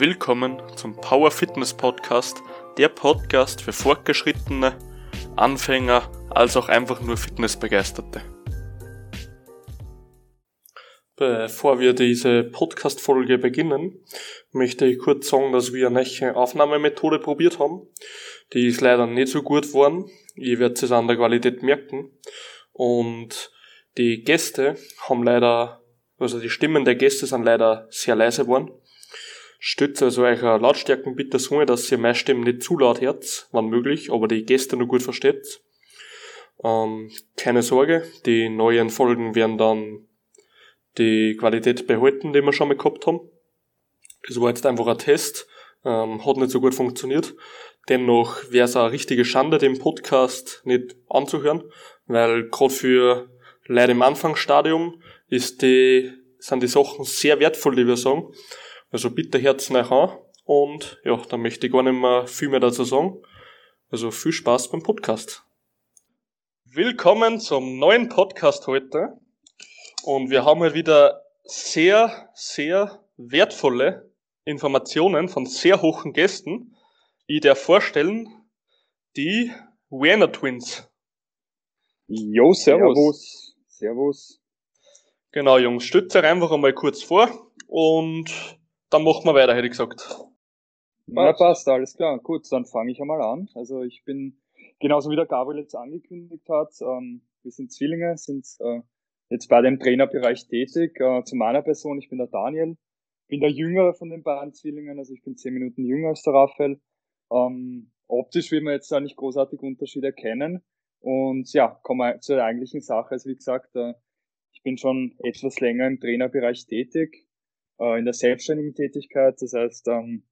willkommen zum Power Fitness Podcast, der Podcast für Fortgeschrittene, Anfänger als auch einfach nur Fitnessbegeisterte. Bevor wir diese Podcast-Folge beginnen, möchte ich kurz sagen, dass wir eine neue Aufnahmemethode probiert haben. Die ist leider nicht so gut geworden. Ihr werdet es an der Qualität merken. Und die Gäste haben leider, also die Stimmen der Gäste sind leider sehr leise geworden. Stützt also eure Lautstärken bitte so, dass ihr meine Stimme nicht zu laut hört, wann möglich, aber die Gäste nur gut versteht. Ähm, keine Sorge, die neuen Folgen werden dann die Qualität behalten, die wir schon mal gehabt haben. Das war jetzt einfach ein Test, ähm, hat nicht so gut funktioniert. Dennoch wäre es eine richtige Schande, den Podcast nicht anzuhören, weil gerade für Leute im Anfangsstadium ist die, sind die Sachen sehr wertvoll, die wir sagen. Also bitte Herzen euch an und ja, da möchte ich gar nicht mehr viel mehr dazu sagen. Also viel Spaß beim Podcast. Willkommen zum neuen Podcast heute. Und wir haben heute wieder sehr, sehr wertvolle Informationen von sehr hohen Gästen. Ich darf vorstellen, die Werner Twins. Jo, servus. servus. Servus. Genau, Jungs, stützt euch einfach einmal kurz vor und dann machen wir weiter, hätte ich gesagt. Na, passt, alles klar. Gut, dann fange ich einmal an. Also ich bin, genauso wie der Gabriel jetzt angekündigt hat, ähm, wir sind Zwillinge, sind äh, jetzt bei dem Trainerbereich tätig. Äh, zu meiner Person, ich bin der Daniel, bin der Jüngere von den beiden Zwillingen, also ich bin zehn Minuten jünger als der Raphael. Ähm, optisch will man jetzt da nicht großartig Unterschiede erkennen. Und ja, kommen wir zur eigentlichen Sache. Also wie gesagt, äh, ich bin schon etwas länger im Trainerbereich tätig äh, in der selbstständigen Tätigkeit. Das heißt, ähm,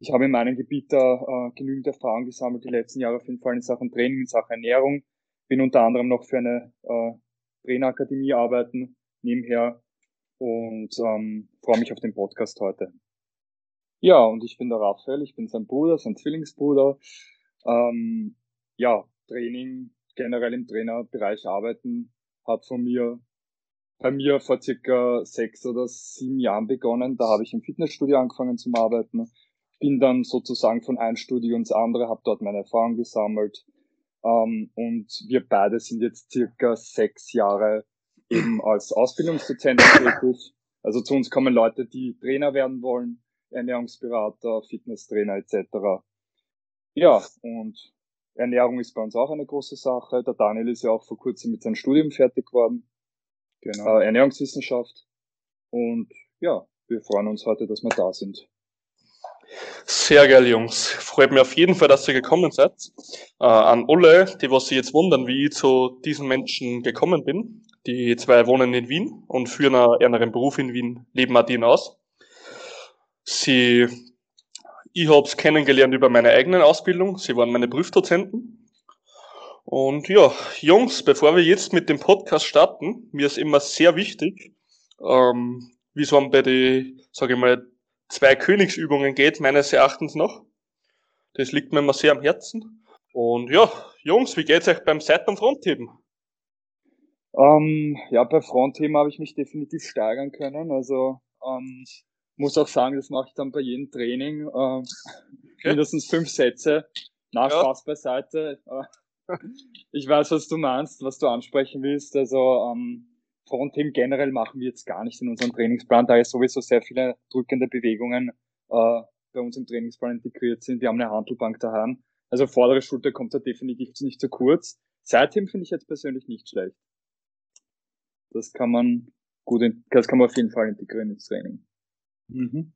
ich habe in meinem Gebiet da äh, genügend Erfahrung gesammelt, die letzten Jahre auf jeden Fall in Sachen Training, in Sachen Ernährung. Bin unter anderem noch für eine äh, Trainerakademie arbeiten nebenher und ähm, freue mich auf den Podcast heute. Ja, und ich bin der Raphael, ich bin sein Bruder, sein Zwillingsbruder. Ähm, ja, Training, generell im Trainerbereich arbeiten, hat von mir bei mir vor circa sechs oder sieben Jahren begonnen. Da habe ich im Fitnessstudio angefangen zu arbeiten. Bin dann sozusagen von einem Studio ins andere, habe dort meine Erfahrung gesammelt. Ähm, und wir beide sind jetzt circa sechs Jahre eben als Ausbildungsdozenten tätig. Also zu uns kommen Leute, die Trainer werden wollen, Ernährungsberater, Fitnesstrainer etc. Ja, und Ernährung ist bei uns auch eine große Sache. Der Daniel ist ja auch vor kurzem mit seinem Studium fertig geworden. Genau. Äh, Ernährungswissenschaft. Und ja, wir freuen uns heute, dass wir da sind. Sehr geil, Jungs. Freut mich auf jeden Fall, dass ihr gekommen seid. Äh, an alle, die was sich jetzt wundern, wie ich zu diesen Menschen gekommen bin. Die zwei wohnen in Wien und führen einen, Beruf in Wien, leben auch aus. Sie, ich hab's kennengelernt über meine eigene Ausbildung. Sie waren meine Prüfdozenten. Und ja, Jungs, bevor wir jetzt mit dem Podcast starten, mir ist immer sehr wichtig, ähm, wie es bei die, sage ich mal, zwei Königsübungen geht, meines Erachtens noch. Das liegt mir immer sehr am Herzen. Und ja, Jungs, wie geht's euch beim Seit- und Frontheben? Ähm, ja, bei Frontheben habe ich mich definitiv steigern können. Also ähm, muss auch sagen, das mache ich dann bei jedem Training. Äh, okay. Mindestens fünf Sätze. Na, ja. Spaß beiseite. Ich weiß, was du meinst, was du ansprechen willst. Also ähm, Frontheben generell machen wir jetzt gar nicht in unserem Trainingsplan, da ja sowieso sehr viele drückende Bewegungen äh, bei uns im Trainingsplan integriert sind. Wir haben eine Handelbank daheim. Also vordere Schulter kommt da definitiv nicht zu kurz. Seitheben finde ich jetzt persönlich nicht schlecht. Das kann man gut, in, das kann man auf jeden Fall integrieren ins Training. Mhm.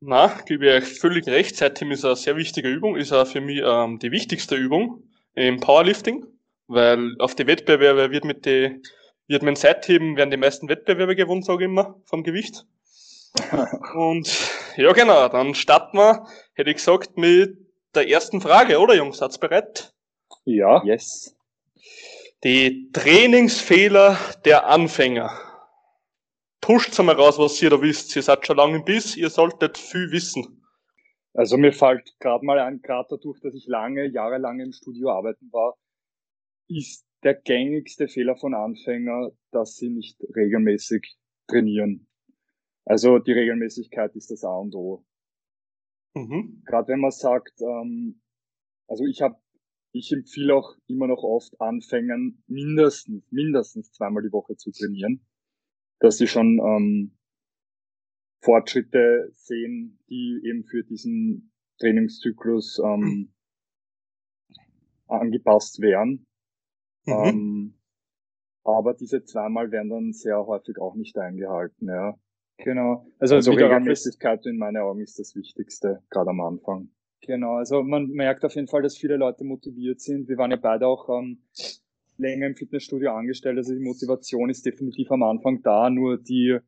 Na, gebe ich euch völlig recht. Seitheben ist eine sehr wichtige Übung, ist auch für mich ähm, die wichtigste Übung im Powerlifting, weil auf die Wettbewerbe wird mit die, wird mit dem Seitheben werden die meisten Wettbewerbe gewonnen, sage ich immer, vom Gewicht. Und ja, genau, dann starten wir, hätte ich gesagt, mit der ersten Frage, oder Jungs? Seid bereit? Ja. Yes. Die Trainingsfehler der Anfänger. Pusht's einmal raus, was ihr da wisst. Ihr seid schon lange im Biss, ihr solltet viel wissen. Also mir fällt gerade mal an, gerade dadurch, dass ich lange, jahrelang im Studio arbeiten war, ist der gängigste Fehler von Anfänger, dass sie nicht regelmäßig trainieren. Also die Regelmäßigkeit ist das A und O. Mhm. Gerade wenn man sagt, ähm, also ich habe, ich empfehle auch immer noch oft Anfängern mindestens, mindestens zweimal die Woche zu trainieren, dass sie schon ähm, Fortschritte sehen, die eben für diesen Trainingszyklus ähm, angepasst wären. Mhm. Ähm, aber diese zweimal werden dann sehr häufig auch nicht eingehalten, ja. Genau. Also, also Regelmäßigkeit in meinen Augen ist das Wichtigste, gerade am Anfang. Genau, also man merkt auf jeden Fall, dass viele Leute motiviert sind. Wir waren ja beide auch ähm, länger im Fitnessstudio angestellt, also die Motivation ist definitiv am Anfang da, nur die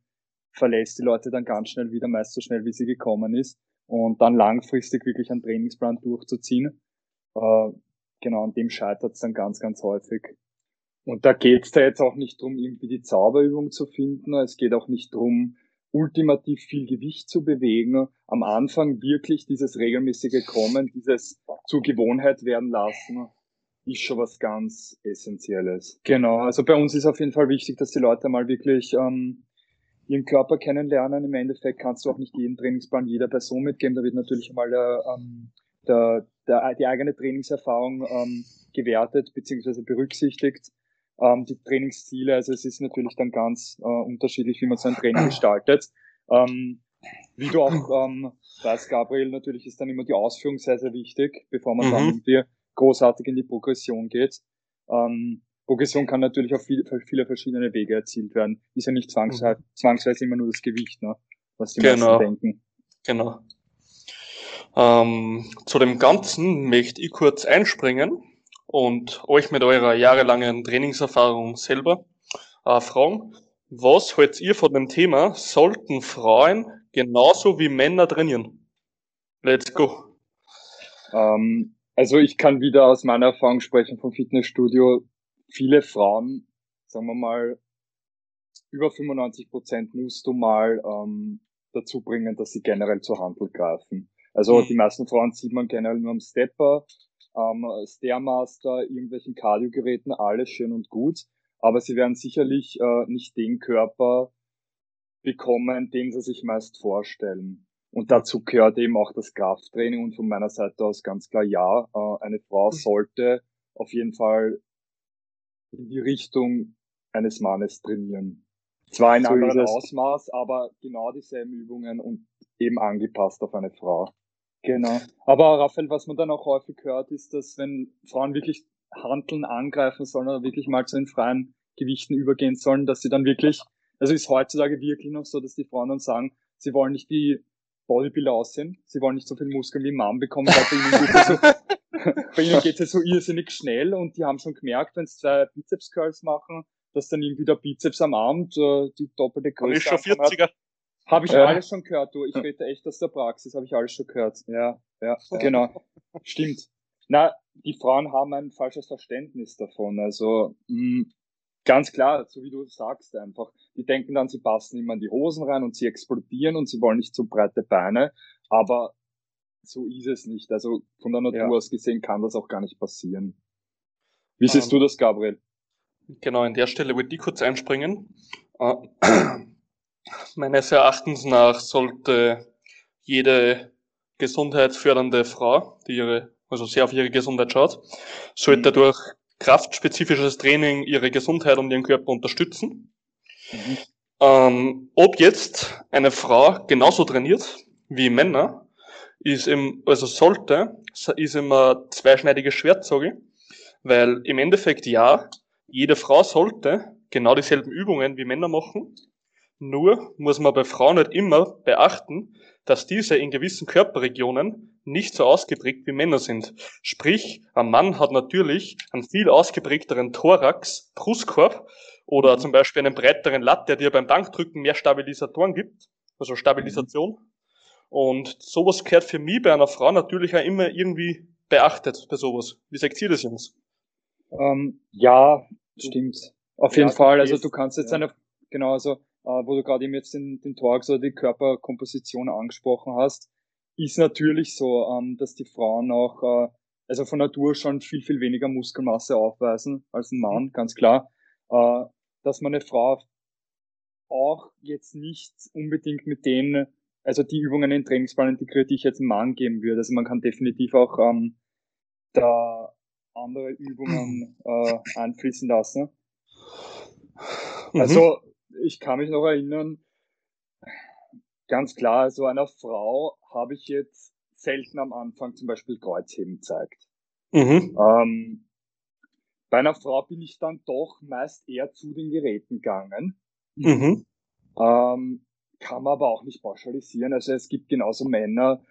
verlässt die Leute dann ganz schnell wieder, meist so schnell wie sie gekommen ist. Und dann langfristig wirklich einen Trainingsplan durchzuziehen. Äh, genau, an dem scheitert es dann ganz, ganz häufig. Und da geht es da jetzt auch nicht drum, irgendwie die Zauberübung zu finden. Es geht auch nicht drum, ultimativ viel Gewicht zu bewegen. Am Anfang wirklich dieses regelmäßige Kommen, dieses zur Gewohnheit werden lassen, ist schon was ganz Essentielles. Genau, also bei uns ist auf jeden Fall wichtig, dass die Leute mal wirklich ähm, ihren Körper kennenlernen. Im Endeffekt kannst du auch nicht jeden Trainingsplan jeder Person mitgeben. Da wird natürlich der, ähm, der, der, die eigene Trainingserfahrung ähm, gewertet bzw. berücksichtigt. Ähm, die Trainingsziele, also es ist natürlich dann ganz äh, unterschiedlich, wie man sein Training gestaltet. Ähm, wie du auch ähm, weißt, Gabriel, natürlich ist dann immer die Ausführung sehr, sehr wichtig, bevor man mhm. dann irgendwie großartig in die Progression geht. Ähm, Progression kann natürlich auf viele, viele verschiedene Wege erzielt werden. Ist ja nicht zwangsweise, mhm. zwangsweise immer nur das Gewicht, ne? was die genau. meisten denken. Genau. Ähm, zu dem Ganzen möchte ich kurz einspringen und euch mit eurer jahrelangen Trainingserfahrung selber äh, fragen, was haltet ihr von dem Thema, sollten Frauen genauso wie Männer trainieren? Let's go. Ähm, also ich kann wieder aus meiner Erfahrung sprechen vom Fitnessstudio viele Frauen, sagen wir mal, über 95 Prozent musst du mal ähm, dazu bringen, dass sie generell zur Handel greifen. Also mhm. die meisten Frauen sieht man generell nur am Stepper, ähm, Stairmaster, irgendwelchen Kardiogeräten, alles schön und gut. Aber sie werden sicherlich äh, nicht den Körper bekommen, den sie sich meist vorstellen. Und dazu gehört eben auch das Krafttraining und von meiner Seite aus ganz klar ja, äh, eine Frau mhm. sollte auf jeden Fall in die Richtung eines Mannes trainieren. Zwar in so anderem Ausmaß, aber genau dieselben Übungen und eben angepasst auf eine Frau. Genau. Aber Raphael, was man dann auch häufig hört, ist, dass wenn Frauen wirklich handeln, angreifen sollen oder wirklich mal zu den freien Gewichten übergehen sollen, dass sie dann wirklich, also ist heutzutage wirklich noch so, dass die Frauen dann sagen, sie wollen nicht wie Bodybuilder aussehen, sie wollen nicht so viel Muskeln wie Mann bekommen, weil ihnen so, bei ihnen geht es so irrsinnig schnell und die haben schon gemerkt, wenn sie zwei Bizeps Curls machen, dass dann irgendwie der Bizeps am Abend äh, die doppelte Größe ist schon 40er. Habe ich ja. alles schon gehört, du. Ich rede echt aus der Praxis, habe ich alles schon gehört. Ja, ja, genau. Stimmt. Na, die Frauen haben ein falsches Verständnis davon. Also mh, mm, ganz klar, so wie du sagst einfach. Die denken dann, sie passen immer in die Hosen rein und sie explodieren und sie wollen nicht so breite Beine. Aber so ist es nicht. Also von der Natur ja. aus gesehen kann das auch gar nicht passieren. Wie siehst ähm, du das, Gabriel? Genau, an der Stelle würde ich kurz einspringen. Äh, meines Erachtens nach sollte jede gesundheitsfördernde Frau, die ihre, also sehr auf ihre Gesundheit schaut, sollte mhm. durch kraftspezifisches Training ihre Gesundheit und ihren Körper unterstützen. Mhm. Ähm, ob jetzt eine Frau genauso trainiert wie Männer, ist im, also sollte, ist immer zweischneidiges Schwert, sage ich. Weil im Endeffekt ja, jede Frau sollte genau dieselben Übungen wie Männer machen. Nur muss man bei Frauen nicht immer beachten, dass diese in gewissen Körperregionen nicht so ausgeprägt wie Männer sind. Sprich, ein Mann hat natürlich einen viel ausgeprägteren Thorax, Brustkorb oder zum Beispiel einen breiteren Latt, der dir beim Bankdrücken mehr Stabilisatoren gibt, also Stabilisation. Und sowas gehört für mich bei einer Frau natürlich auch immer irgendwie beachtet bei sowas. Wie sagt ihr das, Jungs? Ähm, ja, stimmt. Auf jeden Fall. Also du kannst jetzt ja. eine, genau, also äh, wo du gerade eben jetzt den, den Talk oder die Körperkomposition angesprochen hast, ist natürlich so, ähm, dass die Frauen auch, äh, also von Natur schon viel, viel weniger Muskelmasse aufweisen als ein Mann, mhm. ganz klar. Äh, dass man eine Frau auch jetzt nicht unbedingt mit den also die Übungen in den Trainingsplan integriert, die ich jetzt einem Mann geben würde. Also man kann definitiv auch ähm, da andere Übungen äh, einfließen lassen. Mhm. Also ich kann mich noch erinnern, ganz klar, also einer Frau habe ich jetzt selten am Anfang zum Beispiel Kreuzheben zeigt. Mhm. Ähm, bei einer Frau bin ich dann doch meist eher zu den Geräten gegangen. Mhm. Ähm, kann man aber auch nicht pauschalisieren. Also es gibt genauso Männer,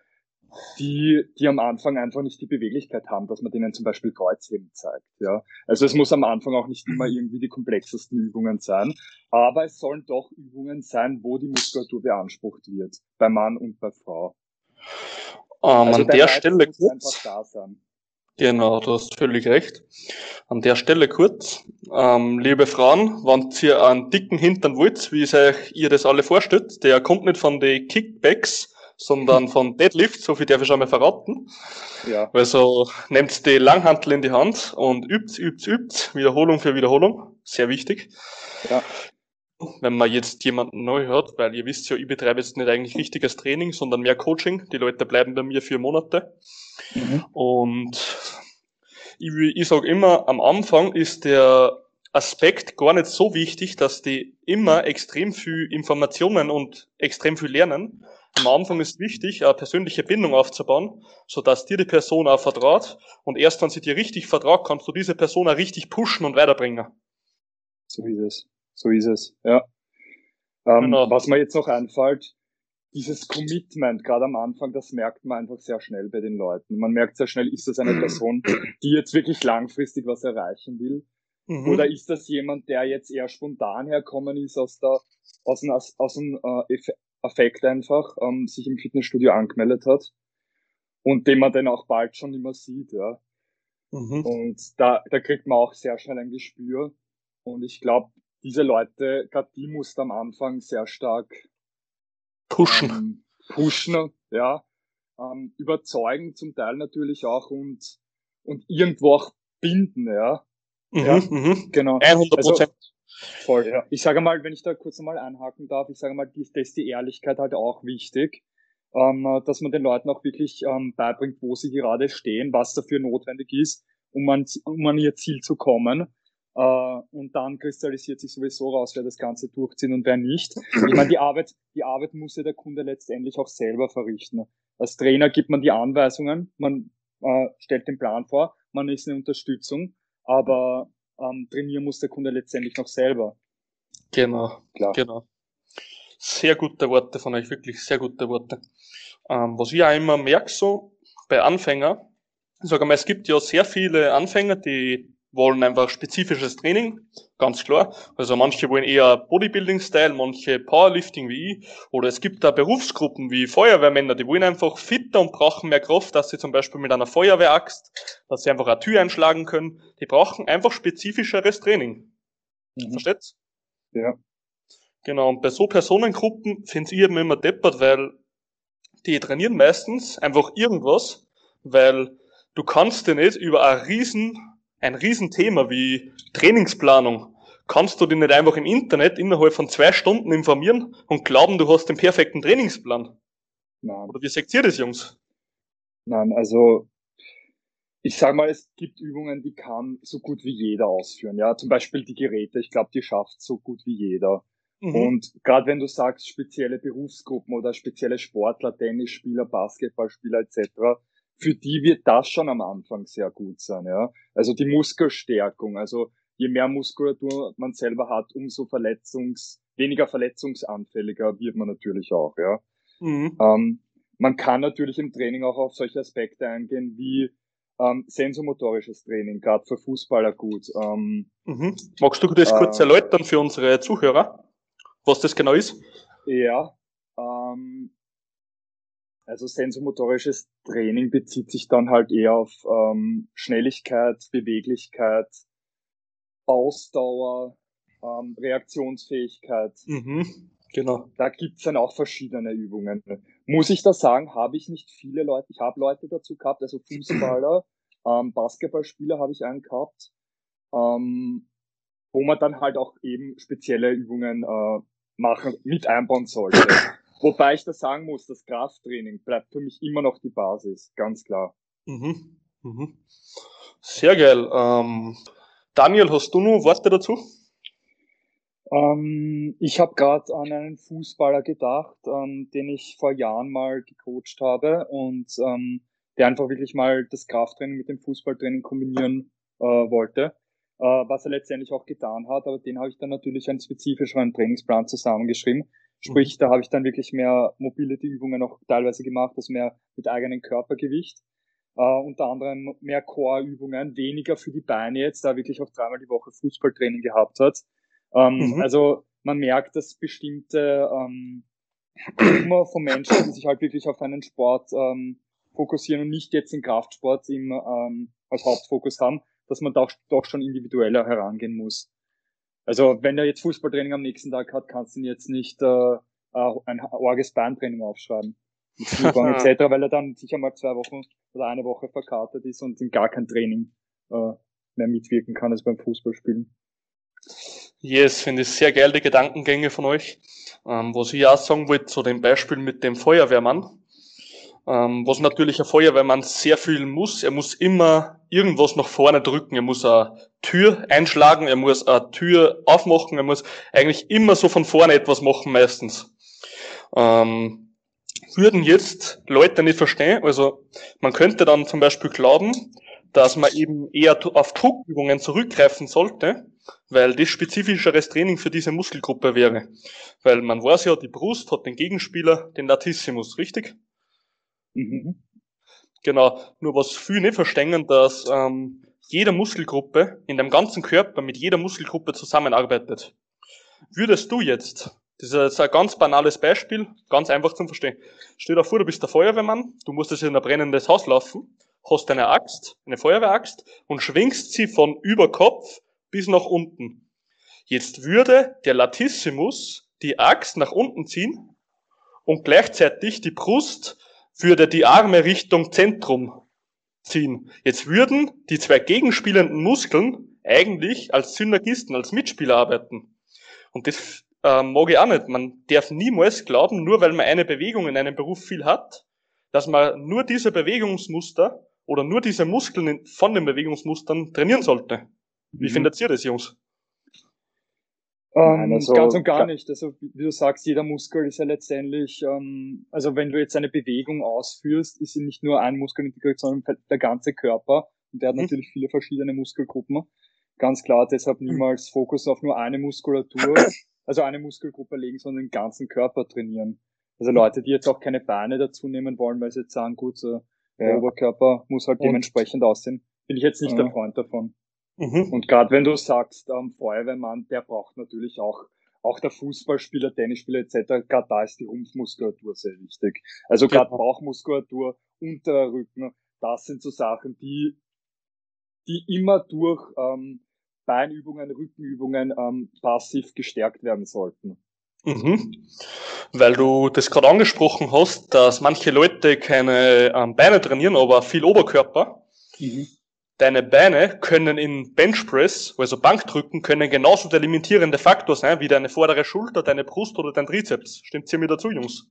die, die am Anfang einfach nicht die Beweglichkeit haben, dass man denen zum Beispiel Kreuzheben zeigt. Ja. Also es muss am Anfang auch nicht immer irgendwie die komplexesten Übungen sein, aber es sollen doch Übungen sein, wo die Muskulatur beansprucht wird, bei Mann und bei Frau. Um, ähm, also an der, der Stelle kurz. Genau, du hast völlig recht. An der Stelle kurz, ähm, liebe Frauen, wenn ihr einen dicken Hintern wollt, wie euch ihr das alle vorstellt, der kommt nicht von den Kickbacks, sondern von Deadlift, so viel darf ich schon mal verraten. Ja. Also nehmt die Langhantel in die Hand und übt, übt, übt, Wiederholung für Wiederholung, sehr wichtig. Ja. Wenn man jetzt jemanden neu hört, weil ihr wisst ja, ich betreibe jetzt nicht eigentlich richtiges Training, sondern mehr Coaching. Die Leute bleiben bei mir vier Monate. Mhm. Und ich, ich sage immer, am Anfang ist der Aspekt gar nicht so wichtig, dass die immer extrem viel Informationen und extrem viel lernen, am Anfang ist wichtig, eine persönliche Bindung aufzubauen, so dass dir die Person auch vertraut und erst wenn sie dir richtig vertraut, kannst du diese Person auch richtig pushen und weiterbringen. So ist es. So ist es, ja. Ähm, genau. Was mir jetzt noch einfällt, dieses Commitment, gerade am Anfang, das merkt man einfach sehr schnell bei den Leuten. Man merkt sehr schnell, ist das eine Person, die jetzt wirklich langfristig was erreichen will? Mhm. Oder ist das jemand, der jetzt eher spontan herkommen ist aus der, aus dem, aus dem äh, Affekt einfach, ähm, sich im Fitnessstudio angemeldet hat und den man dann auch bald schon immer sieht, ja. Mhm. Und da, da kriegt man auch sehr schnell ein Gespür. Und ich glaube, diese Leute, gerade die musst am Anfang sehr stark pushen. Ähm, pushen, ja. Ähm, überzeugen zum Teil natürlich auch und, und irgendwo auch binden, ja. Mhm, ja, mhm. genau. 100 Prozent. Also, Voll, ja. Ich sage mal, wenn ich da kurz einmal einhaken darf, ich sage mal, die, da ist die Ehrlichkeit halt auch wichtig, ähm, dass man den Leuten auch wirklich ähm, beibringt, wo sie gerade stehen, was dafür notwendig ist, um an, um an ihr Ziel zu kommen. Uh, und dann kristallisiert sich sowieso raus, wer das Ganze durchzieht und wer nicht. Ich meine, die Arbeit, die Arbeit muss ja der Kunde letztendlich auch selber verrichten. Als Trainer gibt man die Anweisungen, man uh, stellt den Plan vor, man ist eine Unterstützung, aber ähm, trainieren muss der Kunde letztendlich noch selber. Genau, Klar. genau. Sehr gute Worte von euch, wirklich sehr gute Worte. Ähm, was ich auch immer merke, so bei Anfängern, ich sage mal, es gibt ja sehr viele Anfänger, die wollen einfach spezifisches Training, ganz klar. Also manche wollen eher Bodybuilding-Style, manche Powerlifting wie ich. Oder es gibt da Berufsgruppen wie Feuerwehrmänner, die wollen einfach fitter und brauchen mehr Kraft, dass sie zum Beispiel mit einer Feuerwehraxt, dass sie einfach eine Tür einschlagen können. Die brauchen einfach spezifischeres Training. Mhm. Versteht's? Ja. Genau, und bei so Personengruppen finde ich eben immer deppert, weil die trainieren meistens einfach irgendwas, weil du kannst dir nicht über ein riesen ein Riesenthema wie Trainingsplanung. Kannst du dich nicht einfach im Internet innerhalb von zwei Stunden informieren und glauben, du hast den perfekten Trainingsplan? Nein. Oder wie seht ihr das, Jungs? Nein, also ich sage mal, es gibt Übungen, die kann so gut wie jeder ausführen. Ja, zum Beispiel die Geräte. Ich glaube, die schafft so gut wie jeder. Mhm. Und gerade wenn du sagst, spezielle Berufsgruppen oder spezielle Sportler, Tennisspieler, Basketballspieler etc., für die wird das schon am Anfang sehr gut sein, ja. Also die Muskelstärkung, also je mehr Muskulatur man selber hat, umso verletzungs, weniger verletzungsanfälliger wird man natürlich auch, ja. Mhm. Ähm, man kann natürlich im Training auch auf solche Aspekte eingehen wie ähm, sensomotorisches Training, gerade für Fußballer gut. Ähm, mhm. Magst du das kurz äh, erläutern für unsere Zuhörer, was das genau ist? Ja, ähm, also sensomotorisches Training bezieht sich dann halt eher auf ähm, Schnelligkeit, Beweglichkeit, Ausdauer, ähm, Reaktionsfähigkeit. Mhm, genau. Da gibt's dann auch verschiedene Übungen. Muss ich da sagen, habe ich nicht viele Leute, ich habe Leute dazu gehabt, also Fußballer, ähm, Basketballspieler habe ich einen gehabt, ähm, wo man dann halt auch eben spezielle Übungen äh, machen, mit einbauen sollte. Wobei ich da sagen muss, das Krafttraining bleibt für mich immer noch die Basis, ganz klar. Mhm. Mhm. Sehr geil. Ähm, Daniel, hast du noch Worte dazu? Ähm, ich habe gerade an einen Fußballer gedacht, ähm, den ich vor Jahren mal gecoacht habe und ähm, der einfach wirklich mal das Krafttraining mit dem Fußballtraining kombinieren äh, wollte, äh, was er letztendlich auch getan hat. Aber den habe ich dann natürlich einen spezifischeren Trainingsplan zusammengeschrieben. Sprich, mhm. da habe ich dann wirklich mehr Mobility-Übungen auch teilweise gemacht, also mehr mit eigenem Körpergewicht. Uh, unter anderem mehr Core-Übungen, weniger für die Beine jetzt, da wirklich auch dreimal die Woche Fußballtraining gehabt hat. Ähm, mhm. Also man merkt, dass bestimmte ähm, immer von Menschen, die sich halt wirklich auf einen Sport ähm, fokussieren und nicht jetzt den Kraftsport im, ähm, als Hauptfokus haben, dass man doch, doch schon individueller herangehen muss. Also wenn er jetzt Fußballtraining am nächsten Tag hat, kannst du ihn jetzt nicht äh, ein orges Bahntraining aufschreiben. etc., weil er dann sicher mal zwei Wochen oder eine Woche verkartet ist und in gar kein Training äh, mehr mitwirken kann als beim Fußballspielen. Yes, finde ich sehr geil, die Gedankengänge von euch. Ähm, was ich auch sagen wollte, zu dem Beispiel mit dem Feuerwehrmann. Ähm, was natürlich ein Feuerwehrmann sehr viel muss. Er muss immer irgendwas nach vorne drücken. Er muss eine Tür einschlagen, er muss eine Tür aufmachen, er muss eigentlich immer so von vorne etwas machen meistens. Ähm, würden jetzt Leute nicht verstehen. Also man könnte dann zum Beispiel glauben, dass man eben eher auf Druckübungen zurückgreifen sollte, weil das spezifischeres Training für diese Muskelgruppe wäre. Weil man weiß ja, die Brust hat den Gegenspieler, den Latissimus, richtig? Mhm. Genau, nur was viele nicht verstehen, dass ähm, jede Muskelgruppe in dem ganzen Körper mit jeder Muskelgruppe zusammenarbeitet. Würdest du jetzt, das ist jetzt ein ganz banales Beispiel, ganz einfach zum Verstehen. Stell dir vor, du bist der Feuerwehrmann, du musst jetzt in ein brennendes Haus laufen hast eine Axt, eine Feuerwehraxt und schwingst sie von über Kopf bis nach unten. Jetzt würde der Latissimus die Axt nach unten ziehen und gleichzeitig die Brust würde die Arme Richtung Zentrum ziehen. Jetzt würden die zwei gegenspielenden Muskeln eigentlich als Synergisten, als Mitspieler arbeiten. Und das äh, mag ich auch nicht. Man darf niemals glauben, nur weil man eine Bewegung in einem Beruf viel hat, dass man nur diese Bewegungsmuster oder nur diese Muskeln von den Bewegungsmustern trainieren sollte. Wie mhm. findet ihr das, Jungs? Ähm, also, ganz und gar nicht. Also wie du sagst, jeder Muskel ist ja letztendlich, ähm, also wenn du jetzt eine Bewegung ausführst, ist sie nicht nur ein Muskel integriert, sondern der ganze Körper. Und der hat mhm. natürlich viele verschiedene Muskelgruppen. Ganz klar, deshalb mhm. niemals Fokus auf nur eine Muskulatur, also eine Muskelgruppe legen, sondern den ganzen Körper trainieren. Also mhm. Leute, die jetzt auch keine Beine dazu nehmen wollen, weil sie jetzt sagen, gut, so, der ja. Oberkörper muss halt dementsprechend aussehen. Bin ich jetzt nicht ja. der Freund davon. Mhm. Und gerade wenn du sagst, ähm, Feuerwehrmann, der braucht natürlich auch, auch der Fußballspieler, Tennisspieler etc., gerade da ist die Rumpfmuskulatur sehr wichtig. Also gerade ja. Bauchmuskulatur, unterer Rücken, das sind so Sachen, die, die immer durch ähm, Beinübungen, Rückenübungen ähm, passiv gestärkt werden sollten. Mhm. Weil du das gerade angesprochen hast, dass manche Leute keine ähm, Beine trainieren, aber viel Oberkörper. Mhm. Deine Beine können in Benchpress, also Bankdrücken, können genauso der limitierende Faktor sein wie deine vordere Schulter, deine Brust oder dein Trizeps. Stimmt ihr mir dazu, Jungs?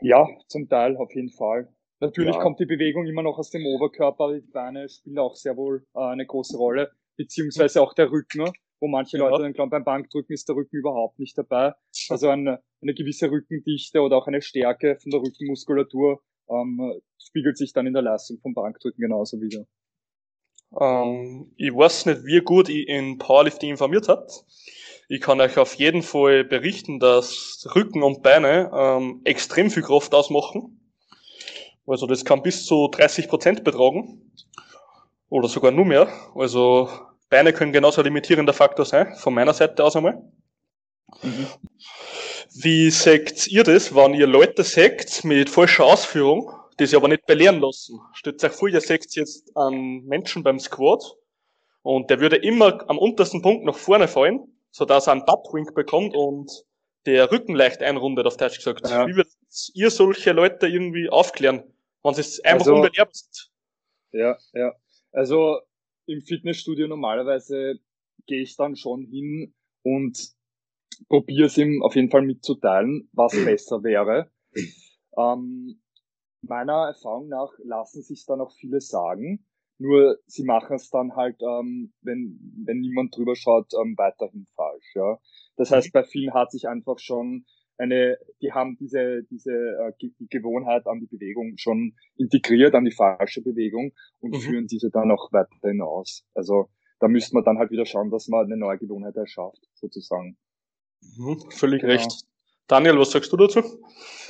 Ja, zum Teil auf jeden Fall. Natürlich ja. kommt die Bewegung immer noch aus dem Oberkörper, die Beine spielen auch sehr wohl äh, eine große Rolle, beziehungsweise auch der Rücken wo manche ja. Leute dann glauben, beim Bankdrücken ist der Rücken überhaupt nicht dabei. Also eine, eine gewisse Rückendichte oder auch eine Stärke von der Rückenmuskulatur ähm, spiegelt sich dann in der Leistung vom Bankdrücken genauso wieder. Ähm, ich weiß nicht, wie gut ich in Powerlifting informiert habt. Ich kann euch auf jeden Fall berichten, dass Rücken und Beine ähm, extrem viel Kraft ausmachen. Also das kann bis zu 30 Prozent betragen. Oder sogar nur mehr. Also Beine können genauso limitierender Faktor sein, von meiner Seite aus einmal. Mhm. Wie seht ihr das, wenn ihr Leute seht mit falscher Ausführung, die sie aber nicht belehren lassen? Stellt euch vor, ihr seht jetzt einen Menschen beim Squat und der würde immer am untersten Punkt nach vorne fallen, sodass er einen Buttwink bekommt und der Rücken leicht einrundet, auf Deutsch gesagt. Ja. Wie würdet ihr solche Leute irgendwie aufklären, wenn sie es einfach also, unbelehrt sind? Ja, ja. Also im Fitnessstudio normalerweise gehe ich dann schon hin und probiere es ihm auf jeden Fall mitzuteilen, was besser wäre. Ähm, meiner Erfahrung nach lassen sich dann auch viele sagen, nur sie machen es dann halt, ähm, wenn, wenn niemand drüber schaut, ähm, weiterhin falsch. Ja. Das heißt, mhm. bei vielen hat sich einfach schon eine, die haben diese, diese äh, die Gewohnheit an die Bewegung schon integriert, an die falsche Bewegung und mhm. führen diese dann auch weiter hinaus. Also da müsste man dann halt wieder schauen, dass man eine neue Gewohnheit erschafft, sozusagen. Mhm, völlig genau. recht. Daniel, was sagst du dazu?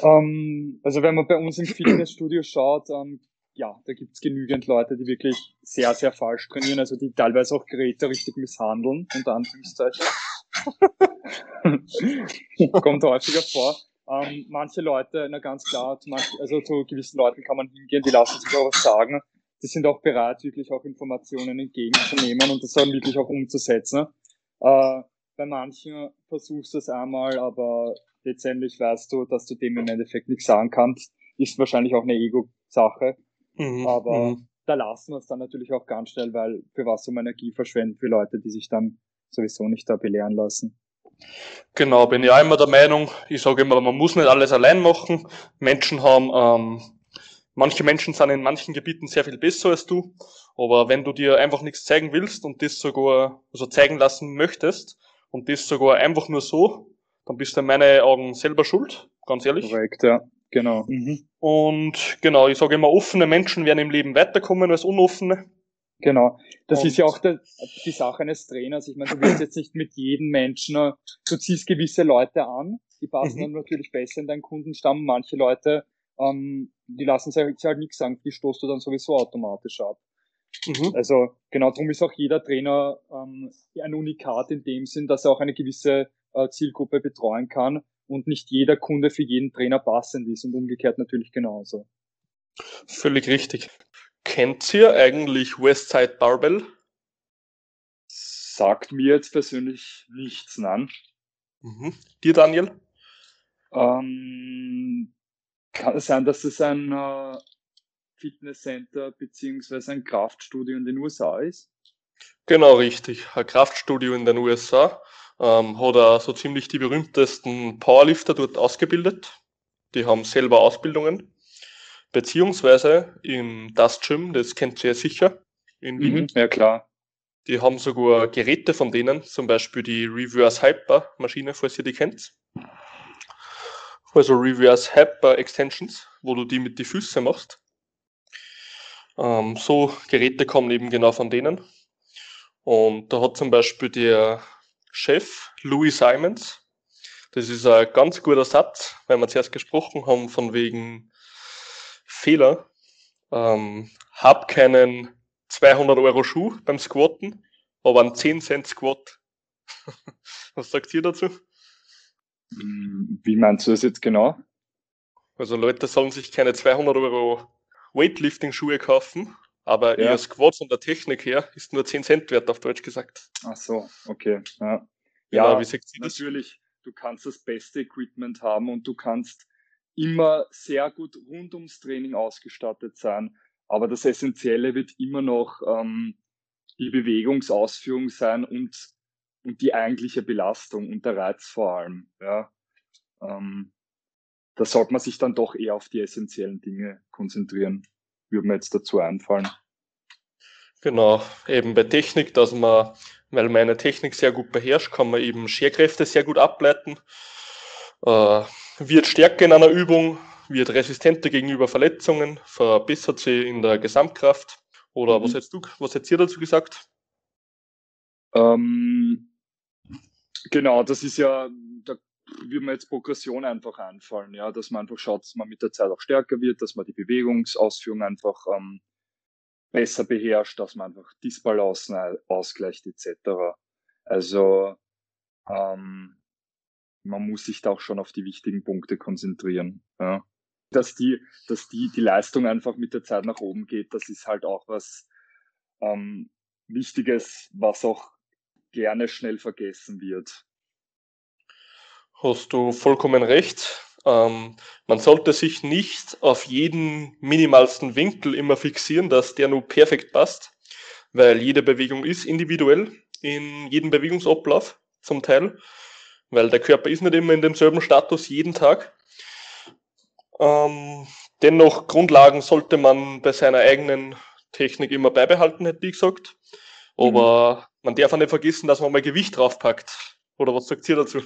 Ähm, also wenn man bei uns im Fitnessstudio schaut, ähm, ja, da gibt's genügend Leute, die wirklich sehr, sehr falsch trainieren, also die teilweise auch Geräte richtig misshandeln, unter Anführungszeichen. Kommt häufiger vor. Ähm, manche Leute, na ganz klar, zu manchen, also zu gewissen Leuten kann man hingehen, die lassen sich auch was sagen. Die sind auch bereit, wirklich auch Informationen entgegenzunehmen und das dann wirklich auch umzusetzen. Äh, bei manchen versuchst du es einmal, aber letztendlich weißt du, dass du dem im Endeffekt nichts sagen kannst. Ist wahrscheinlich auch eine Ego-Sache. Mhm, aber mhm. da lassen wir es dann natürlich auch ganz schnell, weil für was um Energie verschwenden für Leute, die sich dann sowieso nicht da belehren lassen. Genau, bin ja immer der Meinung, ich sage immer, man muss nicht alles allein machen. Menschen haben, ähm, manche Menschen sind in manchen Gebieten sehr viel besser als du, aber wenn du dir einfach nichts zeigen willst und das sogar also zeigen lassen möchtest und das sogar einfach nur so, dann bist du in meinen Augen selber schuld, ganz ehrlich. Korrekt, ja. Genau. Mhm. Und genau, ich sage immer, offene Menschen werden im Leben weiterkommen als unoffene. Genau. Das und ist ja auch der, die Sache eines Trainers. Ich meine, du willst jetzt nicht mit jedem Menschen, du ziehst gewisse Leute an, die passen mhm. dann natürlich besser in deinen Kundenstamm. Manche Leute, ähm, die lassen sich halt nichts sagen, die stoßt du dann sowieso automatisch ab. Mhm. Also genau darum ist auch jeder Trainer ähm, ein Unikat in dem Sinn, dass er auch eine gewisse äh, Zielgruppe betreuen kann und nicht jeder Kunde für jeden Trainer passend ist und umgekehrt natürlich genauso. Völlig richtig. Kennt ihr eigentlich Westside Barbell? Sagt mir jetzt persönlich nichts, nein. Mhm. Dir, Daniel? Ähm, kann es sein, dass es ein äh, Fitnesscenter beziehungsweise ein Kraftstudio in den USA ist? Genau, richtig. Ein Kraftstudio in den USA ähm, hat er so ziemlich die berühmtesten Powerlifter dort ausgebildet. Die haben selber Ausbildungen. Beziehungsweise im Dust Gym, das kennt ihr ja sicher, in Wien. Mhm, ja, klar. Die haben sogar Geräte von denen, zum Beispiel die Reverse Hyper Maschine, falls ihr die kennt. Also Reverse Hyper Extensions, wo du die mit die Füße machst. Ähm, so Geräte kommen eben genau von denen. Und da hat zum Beispiel der Chef Louis Simons. Das ist ein ganz guter Satz, weil wir zuerst gesprochen haben von wegen Fehler. Ähm, hab keinen 200 Euro Schuh beim Squatten, aber einen 10 Cent Squat. Was sagt ihr dazu? Hm, wie meinst du das jetzt genau? Also Leute sollen sich keine 200 Euro Weightlifting-Schuhe kaufen, aber ja. ihr Squat von der Technik her ist nur 10 Cent wert, auf Deutsch gesagt. Ach so, okay. Ja, ja wie sagt sie das? Natürlich, du kannst das beste Equipment haben und du kannst immer sehr gut rund ums Training ausgestattet sein. Aber das Essentielle wird immer noch ähm, die Bewegungsausführung sein und, und die eigentliche Belastung und der Reiz vor allem. Ja. Ähm, da sollte man sich dann doch eher auf die essentiellen Dinge konzentrieren würde mir jetzt dazu einfallen. Genau, eben bei Technik, dass man, weil meine Technik sehr gut beherrscht, kann man eben Scherkräfte sehr gut ableiten, äh, wird stärker in einer Übung, wird resistenter gegenüber Verletzungen, verbessert sie in der Gesamtkraft. Oder mhm. was hättest du, was hättest ihr dazu gesagt? Ähm, genau, das ist ja, da würde mir jetzt Progression einfach einfallen, ja, dass man einfach schaut, dass man mit der Zeit auch stärker wird, dass man die Bewegungsausführung einfach ähm, besser beherrscht, dass man einfach Disbalancen ausgleicht etc. Also ähm, man muss sich da auch schon auf die wichtigen Punkte konzentrieren. Ja. Dass die, dass die, die Leistung einfach mit der Zeit nach oben geht, das ist halt auch was ähm, Wichtiges, was auch gerne schnell vergessen wird hast du vollkommen recht. Ähm, man sollte sich nicht auf jeden minimalsten Winkel immer fixieren, dass der nur perfekt passt, weil jede Bewegung ist individuell in jedem Bewegungsablauf zum Teil. weil der Körper ist nicht immer in demselben Status jeden Tag. Ähm, dennoch, Grundlagen sollte man bei seiner eigenen Technik immer beibehalten, hätte ich gesagt. Aber mhm. man darf auch nicht vergessen, dass man mal Gewicht draufpackt. Oder was sagt ihr dazu?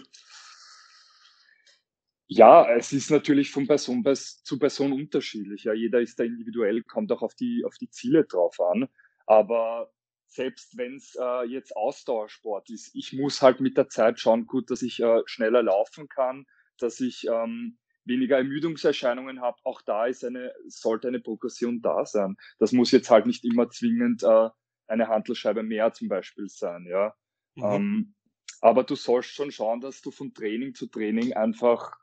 Ja, es ist natürlich von Person zu Person unterschiedlich. Ja, jeder ist da individuell, kommt auch auf die, auf die Ziele drauf an. Aber selbst wenn es äh, jetzt Ausdauersport ist, ich muss halt mit der Zeit schauen, gut, dass ich äh, schneller laufen kann, dass ich ähm, weniger Ermüdungserscheinungen habe. Auch da ist eine, sollte eine Progression da sein. Das muss jetzt halt nicht immer zwingend äh, eine Handelscheibe mehr zum Beispiel sein, ja. Mhm. Ähm, aber du sollst schon schauen, dass du von Training zu Training einfach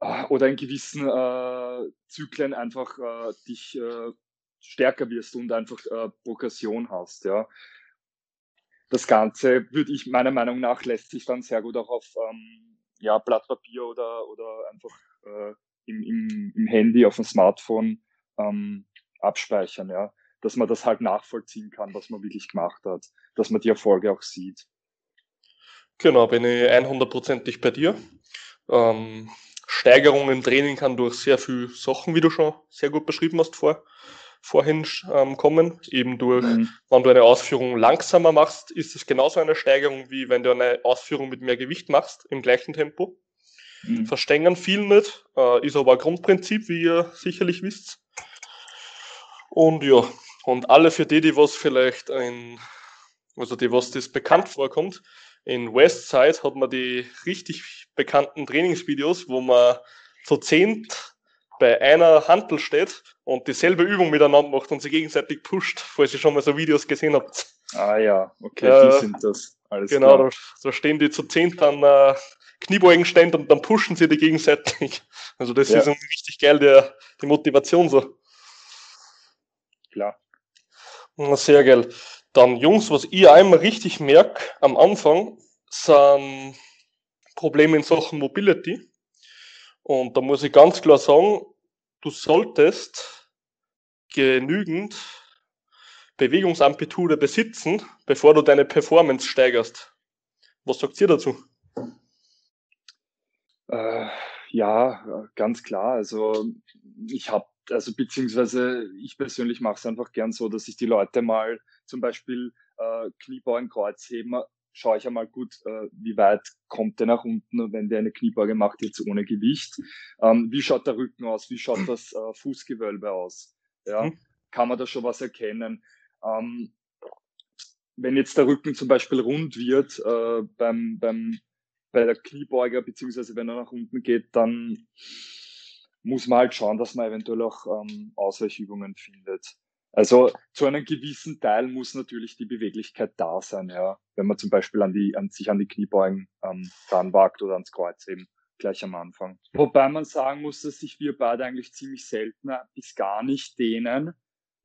oder in gewissen äh, Zyklen einfach äh, dich äh, stärker wirst und einfach äh, Progression hast, ja. Das Ganze würde ich meiner Meinung nach lässt sich dann sehr gut auch auf ähm, ja, Blatt Papier oder, oder einfach äh, im, im, im Handy, auf dem Smartphone ähm, abspeichern, ja. Dass man das halt nachvollziehen kann, was man wirklich gemacht hat, dass man die Erfolge auch sieht. Genau, bin ich 100%ig bei dir. Ähm, Steigerung im Training kann durch sehr viele Sachen, wie du schon sehr gut beschrieben hast vor, vorhin ähm, kommen. Eben durch, mhm. wenn du eine Ausführung langsamer machst, ist es genauso eine Steigerung, wie wenn du eine Ausführung mit mehr Gewicht machst, im gleichen Tempo. Mhm. Verstängern viel nicht, äh, ist aber ein Grundprinzip, wie ihr sicherlich wisst. Und ja, und alle für die, die was vielleicht ein, also die was das bekannt vorkommt, in Westside hat man die richtig bekannten Trainingsvideos, wo man zu zehnt bei einer Hantel steht und dieselbe Übung miteinander macht und sie gegenseitig pusht, falls ihr schon mal so Videos gesehen habt. Ah ja, okay, äh, die sind das. Alles genau, da, da, stehen die zu zehnt an äh, Kniebeugenständ und dann pushen sie die gegenseitig. Also das ja. ist richtig geil, der, die Motivation so. Klar. Sehr geil. Dann, Jungs, was ich einmal richtig merke am Anfang, sind Probleme in Sachen Mobility. Und da muss ich ganz klar sagen, du solltest genügend Bewegungsamplitude besitzen, bevor du deine Performance steigerst. Was sagt ihr dazu? Äh, ja, ganz klar. Also ich habe, also beziehungsweise ich persönlich mache es einfach gern so, dass ich die Leute mal zum Beispiel äh, Kniebeugen, Kreuzheben schaue ich einmal gut, äh, wie weit kommt der nach unten, wenn der eine Kniebeuge macht, jetzt ohne Gewicht. Ähm, wie schaut der Rücken aus? Wie schaut das äh, Fußgewölbe aus? Ja, mhm. kann man da schon was erkennen? Ähm, wenn jetzt der Rücken zum Beispiel rund wird äh, beim, beim, bei der Kniebeuger, beziehungsweise wenn er nach unten geht, dann muss man halt schauen, dass man eventuell auch ähm, Ausweichübungen findet. Also zu einem gewissen Teil muss natürlich die Beweglichkeit da sein, ja. Wenn man zum Beispiel an die, an sich an die Kniebeugen ähm, dran wagt oder ans Kreuz eben gleich am Anfang. Wobei man sagen muss, dass sich wir beide eigentlich ziemlich selten bis gar nicht dehnen.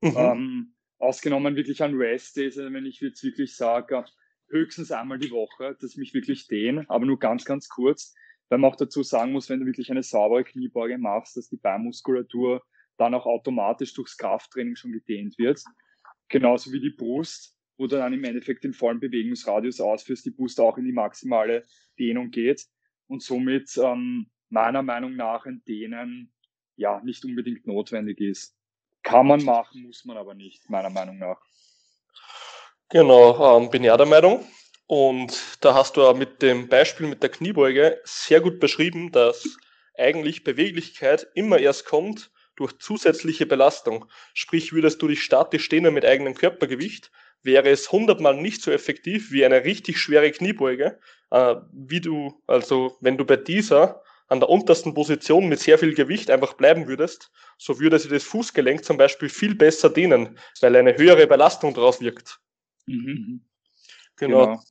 Mhm. Ähm, ausgenommen wirklich an Rest Days, also wenn ich jetzt wirklich sage, höchstens einmal die Woche, dass ich mich wirklich dehne, aber nur ganz, ganz kurz. Weil man auch dazu sagen muss, wenn du wirklich eine saubere Kniebeuge machst, dass die Beinmuskulatur dann auch automatisch durchs Krafttraining schon gedehnt wird. Genauso wie die Brust, wo du dann im Endeffekt den vollen Bewegungsradius ausführst, die Brust auch in die maximale Dehnung geht und somit ähm, meiner Meinung nach ein Dehnen ja nicht unbedingt notwendig ist. Kann man machen, muss man aber nicht, meiner Meinung nach. Genau, ähm, bin ja der Meinung. Und da hast du ja mit dem Beispiel mit der Kniebeuge sehr gut beschrieben, dass eigentlich Beweglichkeit immer erst kommt, durch zusätzliche Belastung. Sprich, würdest du dich statisch dehnen mit eigenem Körpergewicht, wäre es hundertmal nicht so effektiv wie eine richtig schwere Kniebeuge, äh, wie du, also wenn du bei dieser an der untersten Position mit sehr viel Gewicht einfach bleiben würdest, so würde sich das Fußgelenk zum Beispiel viel besser dehnen, weil eine höhere Belastung drauf wirkt. Mhm. Genau. genau.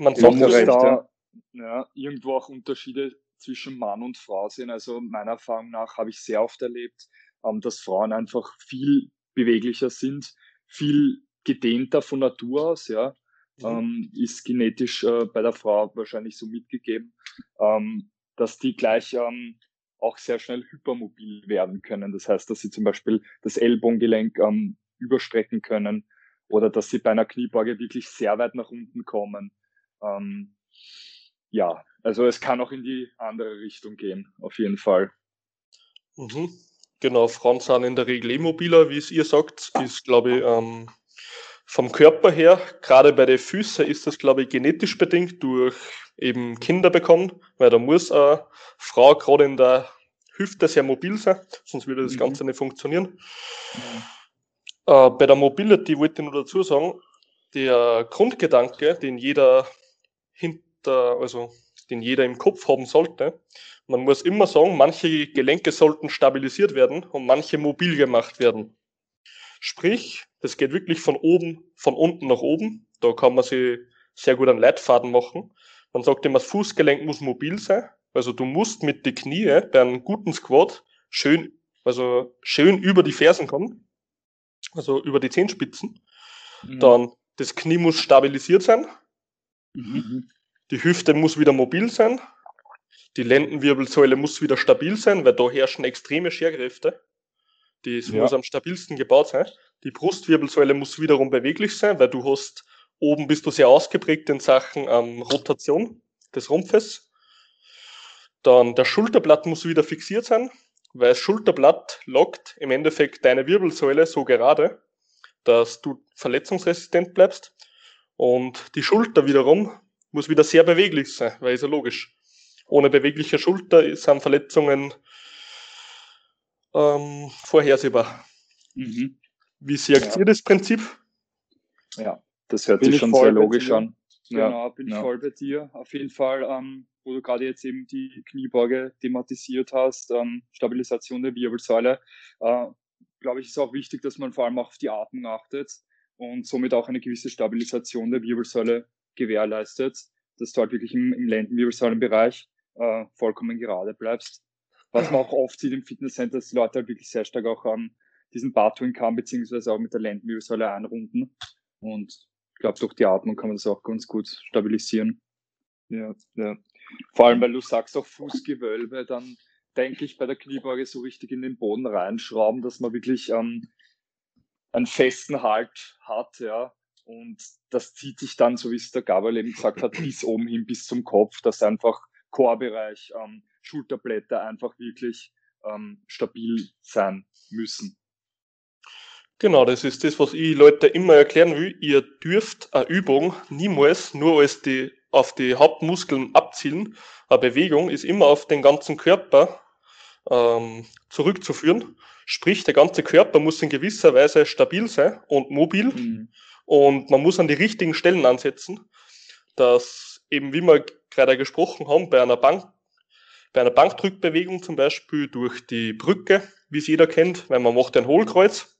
Man sagt recht, da ja, irgendwo auch Unterschiede zwischen Mann und Frau sind. Also meiner Erfahrung nach habe ich sehr oft erlebt, ähm, dass Frauen einfach viel beweglicher sind, viel gedehnter von Natur aus, ja. Mhm. Ähm, ist genetisch äh, bei der Frau wahrscheinlich so mitgegeben, ähm, dass die gleich ähm, auch sehr schnell hypermobil werden können. Das heißt, dass sie zum Beispiel das Ellbogengelenk ähm, überstrecken können oder dass sie bei einer Kniebeuge wirklich sehr weit nach unten kommen. Ähm, ja, also es kann auch in die andere Richtung gehen, auf jeden Fall. Mhm. Genau, Frauen sind in der Regel immobiler, wie es ihr sagt. Ist, glaube ich, ähm, vom Körper her, gerade bei den Füßen ist das, glaube ich, genetisch bedingt durch eben Kinder bekommen, weil da muss eine Frau gerade in der Hüfte sehr mobil sein, sonst würde das mhm. Ganze nicht funktionieren. Mhm. Äh, bei der Mobility wollte ich nur dazu sagen, der Grundgedanke, den jeder hinter, also den jeder im Kopf haben sollte, man muss immer sagen, manche Gelenke sollten stabilisiert werden und manche mobil gemacht werden. Sprich, das geht wirklich von oben, von unten nach oben. Da kann man sich sehr gut einen Leitfaden machen. Man sagt immer, das Fußgelenk muss mobil sein. Also du musst mit den Knie bei einem guten Squat schön, also schön über die Fersen kommen. Also über die Zehenspitzen. Mhm. Dann das Knie muss stabilisiert sein. Mhm. Die Hüfte muss wieder mobil sein. Die Lendenwirbelsäule muss wieder stabil sein, weil da herrschen extreme Scherkräfte. Die ja. muss am stabilsten gebaut sein. Die Brustwirbelsäule muss wiederum beweglich sein, weil du hast, oben bist du sehr ausgeprägt in Sachen ähm, Rotation des Rumpfes. Dann der Schulterblatt muss wieder fixiert sein, weil das Schulterblatt lockt im Endeffekt deine Wirbelsäule so gerade, dass du verletzungsresistent bleibst. Und die Schulter wiederum muss wieder sehr beweglich sein, weil ist ja logisch. Ohne bewegliche Schulter sind Verletzungen ähm, vorhersehbar. Mhm. Wie seht ja. ihr das Prinzip? Ja, das hört bin sich schon sehr logisch an. Genau, ja. bin ich ja. voll bei dir. Auf jeden Fall, ähm, wo du gerade jetzt eben die Kniebeuge thematisiert hast, ähm, Stabilisation der Wirbelsäule, äh, glaube ich, ist auch wichtig, dass man vor allem auch auf die Atmung achtet und somit auch eine gewisse Stabilisation der Wirbelsäule gewährleistet, dass du halt wirklich im, im Lendenwirbelsäulenbereich äh, vollkommen gerade bleibst. Was man auch oft sieht im Fitnesscenter, dass die Leute halt wirklich sehr stark auch an diesen Bartwing kann, beziehungsweise auch mit der Lendenwirbelsäule einrunden. Und ich glaube, durch die Atmung kann man das auch ganz gut stabilisieren. Ja, ja. Vor allem, weil du sagst auch Fußgewölbe, dann denke ich bei der Kniebeuge so richtig in den Boden reinschrauben, dass man wirklich ähm, einen festen Halt hat, ja. Und das zieht sich dann, so wie es der Gabriel eben gesagt hat, bis oben hin, bis zum Kopf, dass einfach Chorbereich, ähm, Schulterblätter einfach wirklich ähm, stabil sein müssen. Genau, das ist das, was ich Leute immer erklären will. Ihr dürft eine Übung niemals nur als die, auf die Hauptmuskeln abzielen. Eine Bewegung ist immer auf den ganzen Körper ähm, zurückzuführen. Sprich, der ganze Körper muss in gewisser Weise stabil sein und mobil. Mhm. Und man muss an die richtigen Stellen ansetzen, dass eben, wie wir gerade gesprochen haben, bei einer Bank, bei einer Bankdrückbewegung zum Beispiel durch die Brücke, wie es jeder kennt, weil man macht ein Hohlkreuz,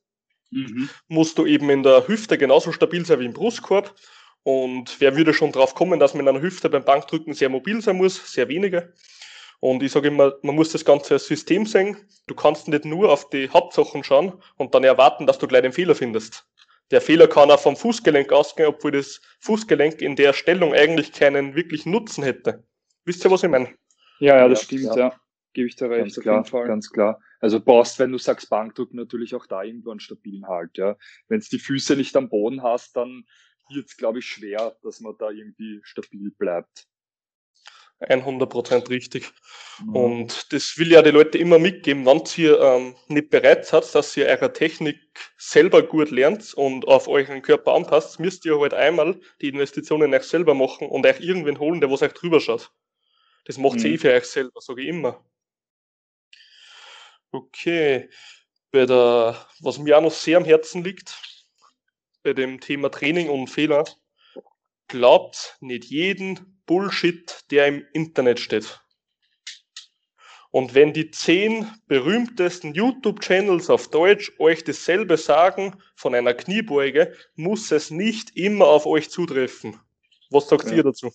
mhm. musst du eben in der Hüfte genauso stabil sein wie im Brustkorb. Und wer würde schon drauf kommen, dass man in einer Hüfte beim Bankdrücken sehr mobil sein muss? Sehr wenige. Und ich sage immer, man muss das Ganze als System sehen. Du kannst nicht nur auf die Hauptsachen schauen und dann erwarten, dass du gleich den Fehler findest. Der Fehler kann auch vom Fußgelenk ausgehen, obwohl das Fußgelenk in der Stellung eigentlich keinen wirklichen Nutzen hätte. Wisst ihr, was ich meine? Ja, ja, das ja, stimmt, ja. ja. Gebe ich dir recht, ganz klar, Ganz klar. Also brauchst, wenn du sagst Bankdrücken, natürlich auch da irgendwo einen stabilen Halt, ja. Wenn du die Füße nicht am Boden hast, dann wird es, glaube ich, schwer, dass man da irgendwie stabil bleibt. 100% richtig. Mhm. Und das will ja die Leute immer mitgeben, wenn ihr ähm, nicht bereit seid, dass ihr eure Technik selber gut lernt und auf euren Körper anpasst, müsst ihr halt einmal die Investitionen euch selber machen und euch irgendwen holen, der was euch drüber schaut. Das macht mhm. eh für euch selber, sage ich immer. Okay. Bei der, was mir auch noch sehr am Herzen liegt, bei dem Thema Training und Fehler, glaubt nicht jeden Bullshit, der im Internet steht. Und wenn die zehn berühmtesten YouTube-Channels auf Deutsch euch dasselbe sagen von einer Kniebeuge, muss es nicht immer auf euch zutreffen. Was sagt ja. ihr dazu?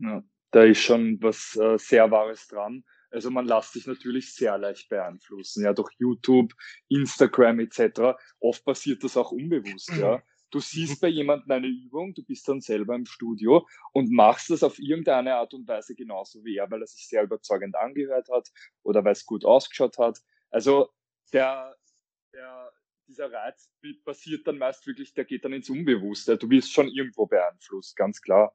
Ja, da ist schon was äh, sehr Wahres dran. Also man lässt sich natürlich sehr leicht beeinflussen, ja, durch YouTube, Instagram etc. Oft passiert das auch unbewusst, ja. Du siehst bei jemandem eine Übung, du bist dann selber im Studio und machst das auf irgendeine Art und Weise genauso wie er, weil er sich sehr überzeugend angehört hat oder weil es gut ausgeschaut hat. Also der, der, dieser Reiz passiert dann meist wirklich, der geht dann ins Unbewusste. Du wirst schon irgendwo beeinflusst, ganz klar.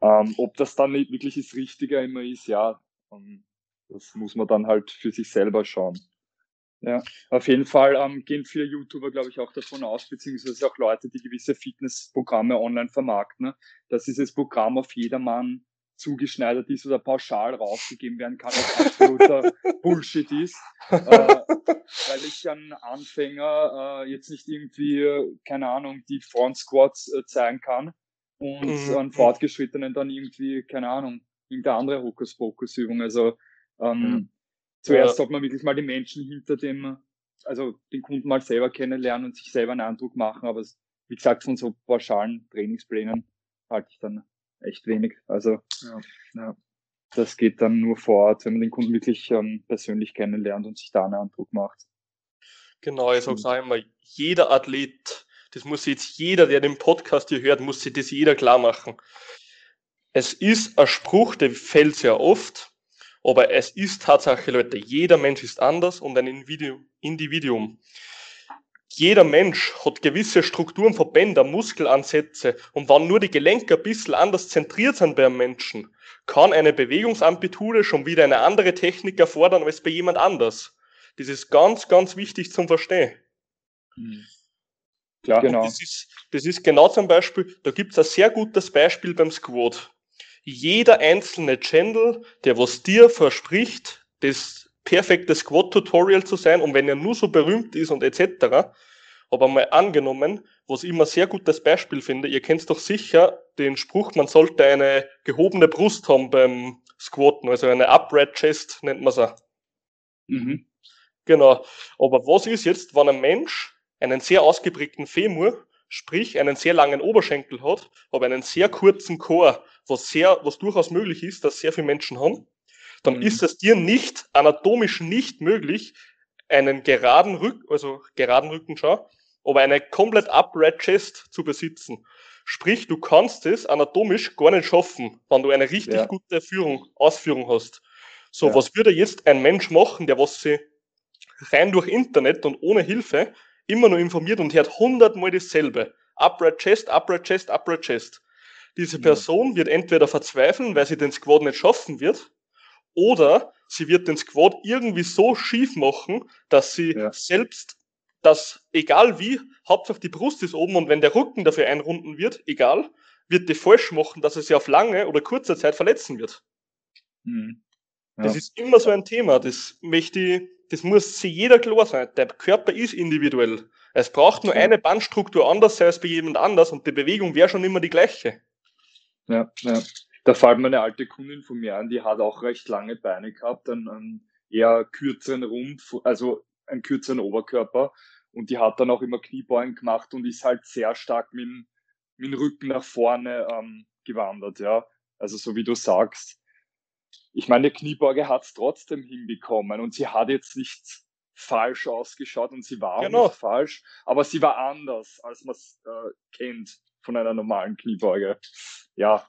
Ähm, ob das dann nicht wirklich das Richtige immer ist, ja, ähm, das muss man dann halt für sich selber schauen. Ja, auf jeden Fall ähm, gehen viele YouTuber, glaube ich, auch davon aus, beziehungsweise auch Leute, die gewisse Fitnessprogramme online vermarkten, ne, dass dieses Programm auf jedermann zugeschneidert ist oder pauschal rausgegeben werden kann, was absoluter Bullshit ist. Äh, weil ich einen Anfänger äh, jetzt nicht irgendwie, keine Ahnung, die Front Squats äh, zeigen kann und mhm. einen Fortgeschrittenen dann irgendwie, keine Ahnung, irgendeine andere Hokuspokus-Übung. Also ähm, mhm. Zuerst ja. sollte man wirklich mal die Menschen hinter dem, also den Kunden mal selber kennenlernen und sich selber einen Eindruck machen. Aber wie gesagt, von so pauschalen Trainingsplänen halte ich dann echt wenig. Also ja, ja. das geht dann nur vor Ort, wenn man den Kunden wirklich ähm, persönlich kennenlernt und sich da einen Eindruck macht. Genau, ich sage auch immer, jeder Athlet, das muss jetzt jeder, der den Podcast hier hört, muss sich das jeder klar machen. Es ist ein Spruch, der fällt sehr oft, aber es ist Tatsache, Leute, jeder Mensch ist anders und ein Individuum jeder Mensch hat gewisse Strukturen von Bänder, Muskelansätze und wenn nur die Gelenke ein bisschen anders zentriert sind bei einem Menschen, kann eine Bewegungsamplitude schon wieder eine andere Technik erfordern als bei jemand anders. Das ist ganz, ganz wichtig zum Verstehen. Mhm. Klar, genau. Das ist, das ist genau zum Beispiel, da gibt es ein sehr gutes Beispiel beim Squat. Jeder einzelne Channel, der was dir verspricht, das perfektes Squat-Tutorial zu sein und wenn er nur so berühmt ist und etc. Aber mal angenommen, was ich immer sehr gutes Beispiel finde, ihr kennt doch sicher den Spruch, man sollte eine gehobene Brust haben beim Squatten, also eine Upright Chest nennt man es auch. Mhm. Genau. Aber was ist jetzt, wenn ein Mensch einen sehr ausgeprägten Femur, sprich einen sehr langen Oberschenkel hat, aber einen sehr kurzen Chor, was sehr, was durchaus möglich ist, dass sehr viele Menschen haben, dann mhm. ist es dir nicht, anatomisch nicht möglich, einen geraden Rücken, also geraden Rücken, schau, aber eine komplett upright Chest zu besitzen. Sprich, du kannst es anatomisch gar nicht schaffen, wenn du eine richtig ja. gute Führung, Ausführung hast. So, ja. was würde jetzt ein Mensch machen, der was sie rein durch Internet und ohne Hilfe immer nur informiert und hört hundertmal dasselbe. Upright Chest, Upright Chest, Upright Chest. Diese Person wird entweder verzweifeln, weil sie den Squad nicht schaffen wird, oder sie wird den Squad irgendwie so schief machen, dass sie ja. selbst dass egal wie, Hauptsache die Brust ist oben und wenn der Rücken dafür einrunden wird, egal, wird die falsch machen, dass er sie auf lange oder kurze Zeit verletzen wird. Mhm. Ja. Das ist immer so ein Thema. Das möchte ich, das muss sich jeder klar sein. Der Körper ist individuell. Es braucht nur eine Bandstruktur anders als bei jemand anders und die Bewegung wäre schon immer die gleiche. Ja, ja da fällt mir eine alte Kundin von mir an, die hat auch recht lange Beine gehabt, einen, einen eher kürzeren Rumpf, also einen kürzeren Oberkörper. Und die hat dann auch immer Kniebeugen gemacht und ist halt sehr stark mit, mit dem Rücken nach vorne ähm, gewandert, ja. Also so wie du sagst. Ich meine, Kniebeuge hat es trotzdem hinbekommen und sie hat jetzt nicht falsch ausgeschaut und sie war genau. nicht falsch, aber sie war anders, als man es äh, kennt von einer normalen Kniebeuge. Ja,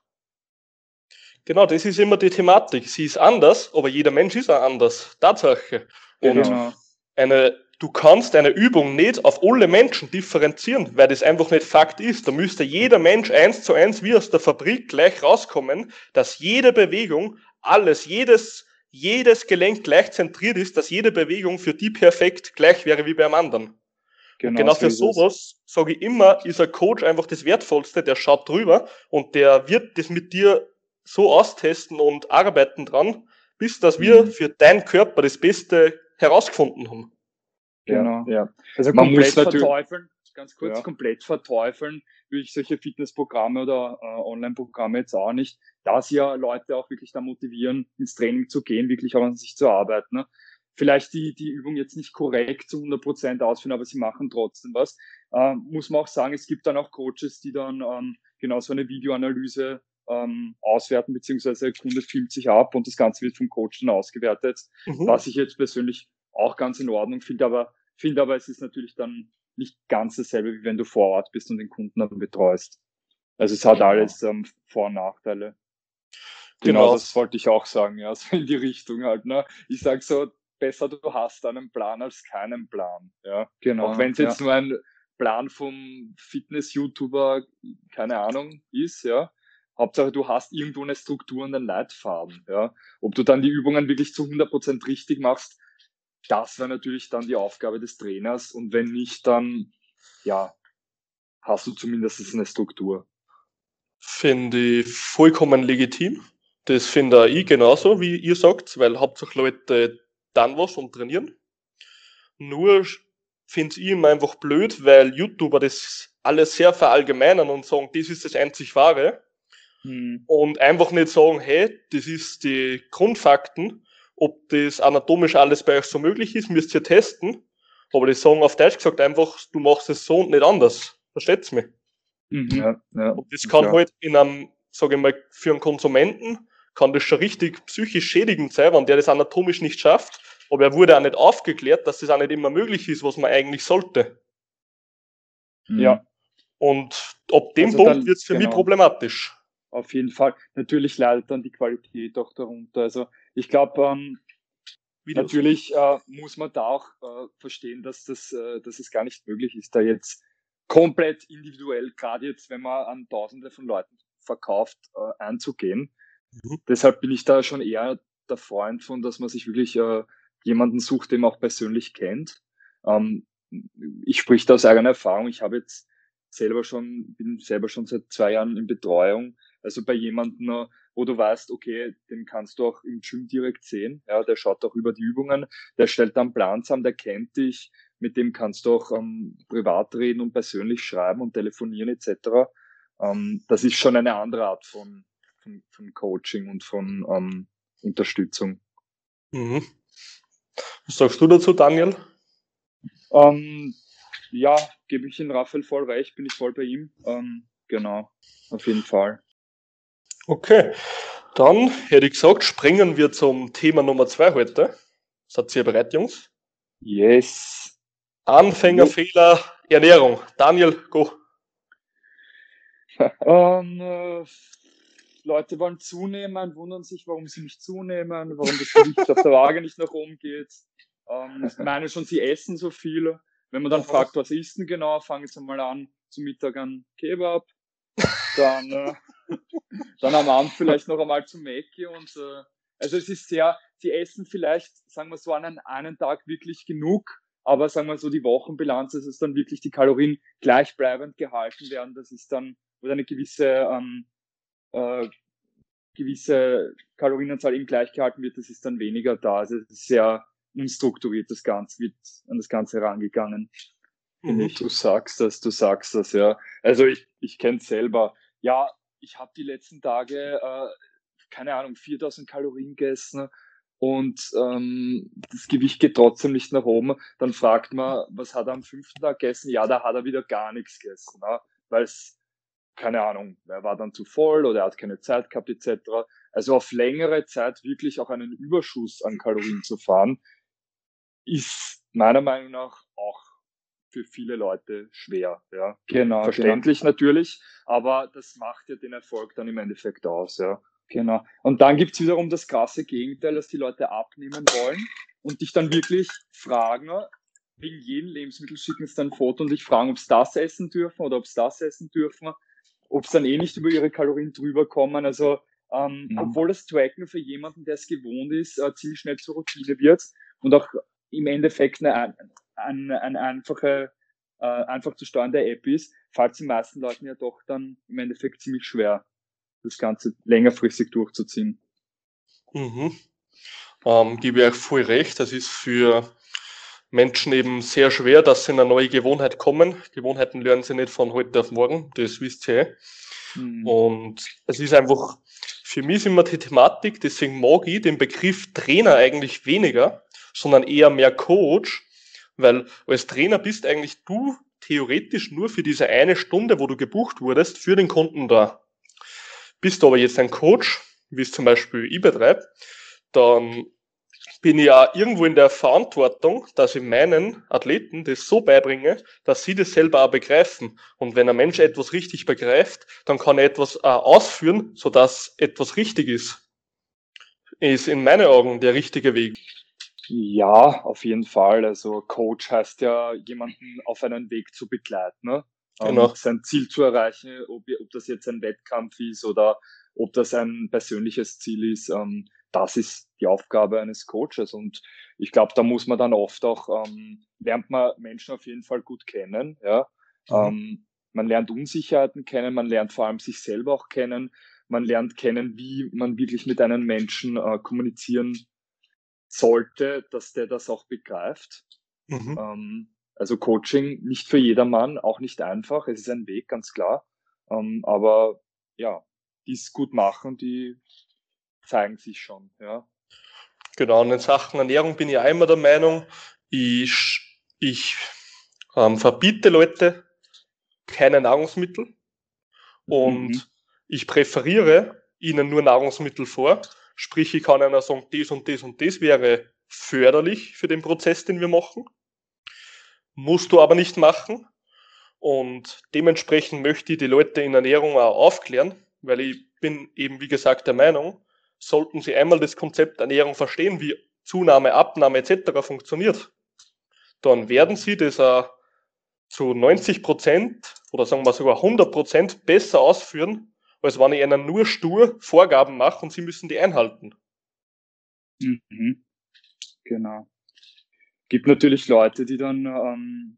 Genau, das ist immer die Thematik. Sie ist anders, aber jeder Mensch ist auch anders. Tatsache. Und genau. eine, du kannst eine Übung nicht auf alle Menschen differenzieren, weil das einfach nicht Fakt ist. Da müsste jeder Mensch eins zu eins wie aus der Fabrik gleich rauskommen, dass jede Bewegung, alles, jedes, jedes Gelenk gleich zentriert ist, dass jede Bewegung für die perfekt gleich wäre wie beim anderen. Genau, genau für sowas sage ich immer, ist ein Coach einfach das Wertvollste, der schaut drüber und der wird das mit dir so austesten und arbeiten dran, bis dass wir mhm. für deinen Körper das Beste herausgefunden haben. Genau, ja. Also man komplett verteufeln, ganz kurz, ja. komplett verteufeln würde ich solche Fitnessprogramme oder äh, Online-Programme jetzt auch nicht, da sie ja Leute auch wirklich da motivieren, ins Training zu gehen, wirklich auch an sich zu arbeiten. Ne? Vielleicht die, die Übung jetzt nicht korrekt zu 100 Prozent ausführen, aber sie machen trotzdem was. Äh, muss man auch sagen, es gibt dann auch Coaches, die dann ähm, genau so eine Videoanalyse ähm, auswerten, beziehungsweise der Kunde filmt sich ab und das Ganze wird vom Coach dann ausgewertet, mhm. was ich jetzt persönlich auch ganz in Ordnung finde, aber finde aber, es ist natürlich dann nicht ganz dasselbe, wie wenn du vor Ort bist und den Kunden dann betreust. Also es hat genau. alles ähm, Vor- und Nachteile. Genau, genau, das wollte ich auch sagen, ja, so in die Richtung halt. Ne? Ich sag so, besser du hast einen Plan als keinen Plan. Ja, genau. Auch wenn es jetzt ja. nur ein Plan vom Fitness-YouTuber, keine Ahnung, ist, ja. Hauptsache, du hast irgendwo eine Struktur und einen Leitfaden. Ja. Ob du dann die Übungen wirklich zu 100% richtig machst, das wäre natürlich dann die Aufgabe des Trainers. Und wenn nicht, dann ja, hast du zumindest eine Struktur. Finde ich vollkommen legitim. Das finde ich genauso, wie ihr sagt, weil hauptsächlich Leute dann was und trainieren. Nur finde ich immer einfach blöd, weil YouTuber das alles sehr verallgemeinern und sagen, das ist das einzig Wahre. Hm. Und einfach nicht sagen, hey, das ist die Grundfakten, ob das anatomisch alles bei euch so möglich ist, müsst ihr testen. Aber die sagen auf Deutsch gesagt einfach, du machst es so und nicht anders. Versteht's mich? Mhm. Ja, ja, und das kann ja. halt in einem, sage ich mal, für einen Konsumenten kann das schon richtig psychisch schädigend sein, wenn der das anatomisch nicht schafft. Aber er wurde auch nicht aufgeklärt, dass das auch nicht immer möglich ist, was man eigentlich sollte. Mhm. Ja. Und ab dem also Punkt wird es für genau. mich problematisch. Auf jeden Fall. Natürlich leidet dann die Qualität auch darunter. Also ich glaube, ähm, natürlich äh, muss man da auch äh, verstehen, dass, das, äh, dass es gar nicht möglich ist, da jetzt komplett individuell, gerade jetzt, wenn man an Tausende von Leuten verkauft, äh, einzugehen. Mhm. Deshalb bin ich da schon eher der Freund von, dass man sich wirklich äh, jemanden sucht, den man auch persönlich kennt. Ähm, ich spreche da aus eigener Erfahrung. Ich habe jetzt selber schon, bin selber schon seit zwei Jahren in Betreuung. Also bei jemandem, wo du weißt, okay, den kannst du auch im Gym direkt sehen. Ja, der schaut auch über die Übungen, der stellt dann Plan zusammen, der kennt dich, mit dem kannst du auch ähm, privat reden und persönlich schreiben und telefonieren etc. Ähm, das ist schon eine andere Art von, von, von Coaching und von ähm, Unterstützung. Mhm. Was sagst du dazu, Daniel? Ähm, ja, gebe ich in Raphael voll recht, bin ich voll bei ihm. Ähm, genau, auf jeden Fall. Okay, dann hätte ich gesagt, springen wir zum Thema Nummer zwei heute. Seid ihr bereit, Jungs? Yes. Anfängerfehler, Ernährung. Daniel, go. ähm, äh, Leute wollen zunehmen, wundern sich, warum sie nicht zunehmen, warum das Gewicht auf der Waage nicht nach oben geht. Ähm, meine schon, sie essen so viel. Wenn man dann fragt, was ist denn genau, fangen sie mal an, zum Mittag an Kebab, dann, äh, dann am Abend vielleicht noch einmal zum Mäcki und äh, also es ist sehr, sie essen vielleicht, sagen wir so, an einem Tag wirklich genug, aber sagen wir so, die Wochenbilanz, dass es dann wirklich die Kalorien gleichbleibend gehalten werden, das ist dann, oder eine gewisse, ähm, äh, gewisse Kalorienanzahl eben gleich gehalten wird, das ist dann weniger da. Also es ist sehr unstrukturiert das Ganze, wird an das Ganze herangegangen. Mhm. Du sagst das, du sagst das, ja. Also ich, ich kenne selber. Ja, ich habe die letzten Tage, äh, keine Ahnung, 4000 Kalorien gegessen und ähm, das Gewicht geht trotzdem nicht nach oben. Dann fragt man, was hat er am fünften Tag gegessen? Ja, da hat er wieder gar nichts gegessen, ne? weil es, keine Ahnung, er war dann zu voll oder er hat keine Zeit gehabt etc. Also auf längere Zeit wirklich auch einen Überschuss an Kalorien zu fahren, ist meiner Meinung nach auch für viele Leute schwer. Ja. Genau. Verständlich genau. natürlich, aber das macht ja den Erfolg dann im Endeffekt aus. Ja. Genau. Und dann gibt's wiederum das krasse Gegenteil, dass die Leute abnehmen wollen und dich dann wirklich fragen, wegen jedem Lebensmittel schicken sie dann ein Foto und dich fragen, ob sie das essen dürfen oder ob sie das essen dürfen, ob sie dann eh nicht über ihre Kalorien drüber kommen. Also ähm, mhm. obwohl das Tracken für jemanden, der es gewohnt ist, äh, ziemlich schnell zur Routine wird und auch im Endeffekt eine, eine, eine einfache, äh, einfach zu steuernde App ist, fällt es den meisten Leuten ja doch dann im Endeffekt ziemlich schwer, das Ganze längerfristig durchzuziehen. Mhm. Ähm, gebe ich euch voll recht. Das ist für Menschen eben sehr schwer, dass sie in eine neue Gewohnheit kommen. Gewohnheiten lernen sie nicht von heute auf morgen, das wisst ihr. Mhm. Und es ist einfach, für mich ist immer die Thematik, deswegen mag ich den Begriff Trainer eigentlich weniger, sondern eher mehr Coach, weil als Trainer bist eigentlich du theoretisch nur für diese eine Stunde, wo du gebucht wurdest, für den Kunden da. Bist du aber jetzt ein Coach, wie es zum Beispiel ich betreibe, dann bin ich ja irgendwo in der Verantwortung, dass ich meinen Athleten das so beibringe, dass sie das selber auch begreifen. Und wenn ein Mensch etwas richtig begreift, dann kann er etwas auch ausführen, sodass etwas richtig ist. Ist in meinen Augen der richtige Weg. Ja, auf jeden Fall. Also Coach heißt ja, jemanden auf einen Weg zu begleiten. Ne? ähm, genau. sein Ziel zu erreichen, ob, ob das jetzt ein Wettkampf ist oder ob das ein persönliches Ziel ist. Ähm, das ist die Aufgabe eines Coaches. Und ich glaube, da muss man dann oft auch, ähm, lernt man Menschen auf jeden Fall gut kennen. Ja? Mhm. Ähm, man lernt Unsicherheiten kennen, man lernt vor allem sich selber auch kennen, man lernt kennen, wie man wirklich mit einem Menschen äh, kommunizieren sollte, dass der das auch begreift. Mhm. Ähm, also Coaching nicht für jedermann, auch nicht einfach. Es ist ein Weg, ganz klar. Ähm, aber ja, die es gut machen, die zeigen sich schon, ja. Genau, und in Sachen Ernährung bin ich einmal der Meinung, ich, ich ähm, verbiete Leute keine Nahrungsmittel und mhm. ich präferiere ihnen nur Nahrungsmittel vor. Sprich, ich kann einer sagen, das und das und das wäre förderlich für den Prozess, den wir machen. Musst du aber nicht machen. Und dementsprechend möchte ich die Leute in Ernährung auch aufklären, weil ich bin eben, wie gesagt, der Meinung, sollten sie einmal das Konzept Ernährung verstehen, wie Zunahme, Abnahme etc. funktioniert, dann werden sie das auch zu 90 Prozent oder sagen wir sogar 100 Prozent besser ausführen, als wenn ich ihnen nur stur Vorgaben mache und sie müssen die einhalten. Mhm. Genau. Gibt natürlich Leute, die dann ähm,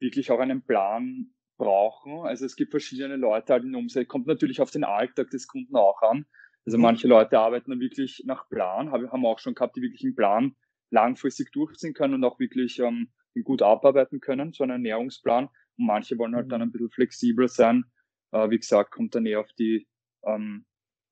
wirklich auch einen Plan brauchen. Also es gibt verschiedene Leute halt in Umsetzung. Kommt natürlich auf den Alltag des Kunden auch an. Also mhm. manche Leute arbeiten dann wirklich nach Plan, haben wir auch schon gehabt, die wirklich einen Plan langfristig durchziehen können und auch wirklich ähm, gut abarbeiten können, so einen Ernährungsplan. Und manche wollen halt dann mhm. ein bisschen flexibler sein. Äh, wie gesagt, kommt dann eher auf die ähm,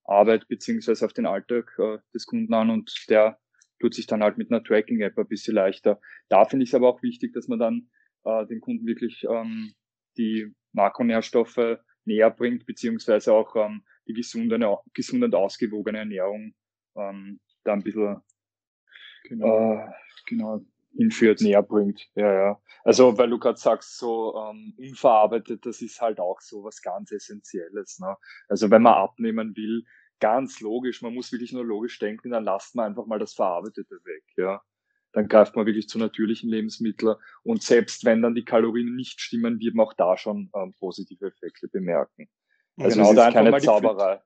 Arbeit beziehungsweise auf den Alltag äh, des Kunden an und der tut sich dann halt mit einer Tracking-App ein bisschen leichter. Da finde ich es aber auch wichtig, dass man dann äh, den Kunden wirklich ähm, die Makronährstoffe näher bringt, beziehungsweise auch ähm, die gesunde, gesunde und ausgewogene Ernährung ähm, da ein bisschen genau. Äh, genau hinführt, näher bringt. Ja, ja. Also, weil du gerade sagst, so ähm, unverarbeitet, das ist halt auch so was ganz Essentielles. Ne? Also, wenn man abnehmen will, ganz logisch, man muss wirklich nur logisch denken, dann lasst man einfach mal das Verarbeitete weg. Ja? Dann greift man wirklich zu natürlichen Lebensmitteln und selbst wenn dann die Kalorien nicht stimmen, wird man auch da schon ähm, positive Effekte bemerken. Also genau, es ist keine Zauberei.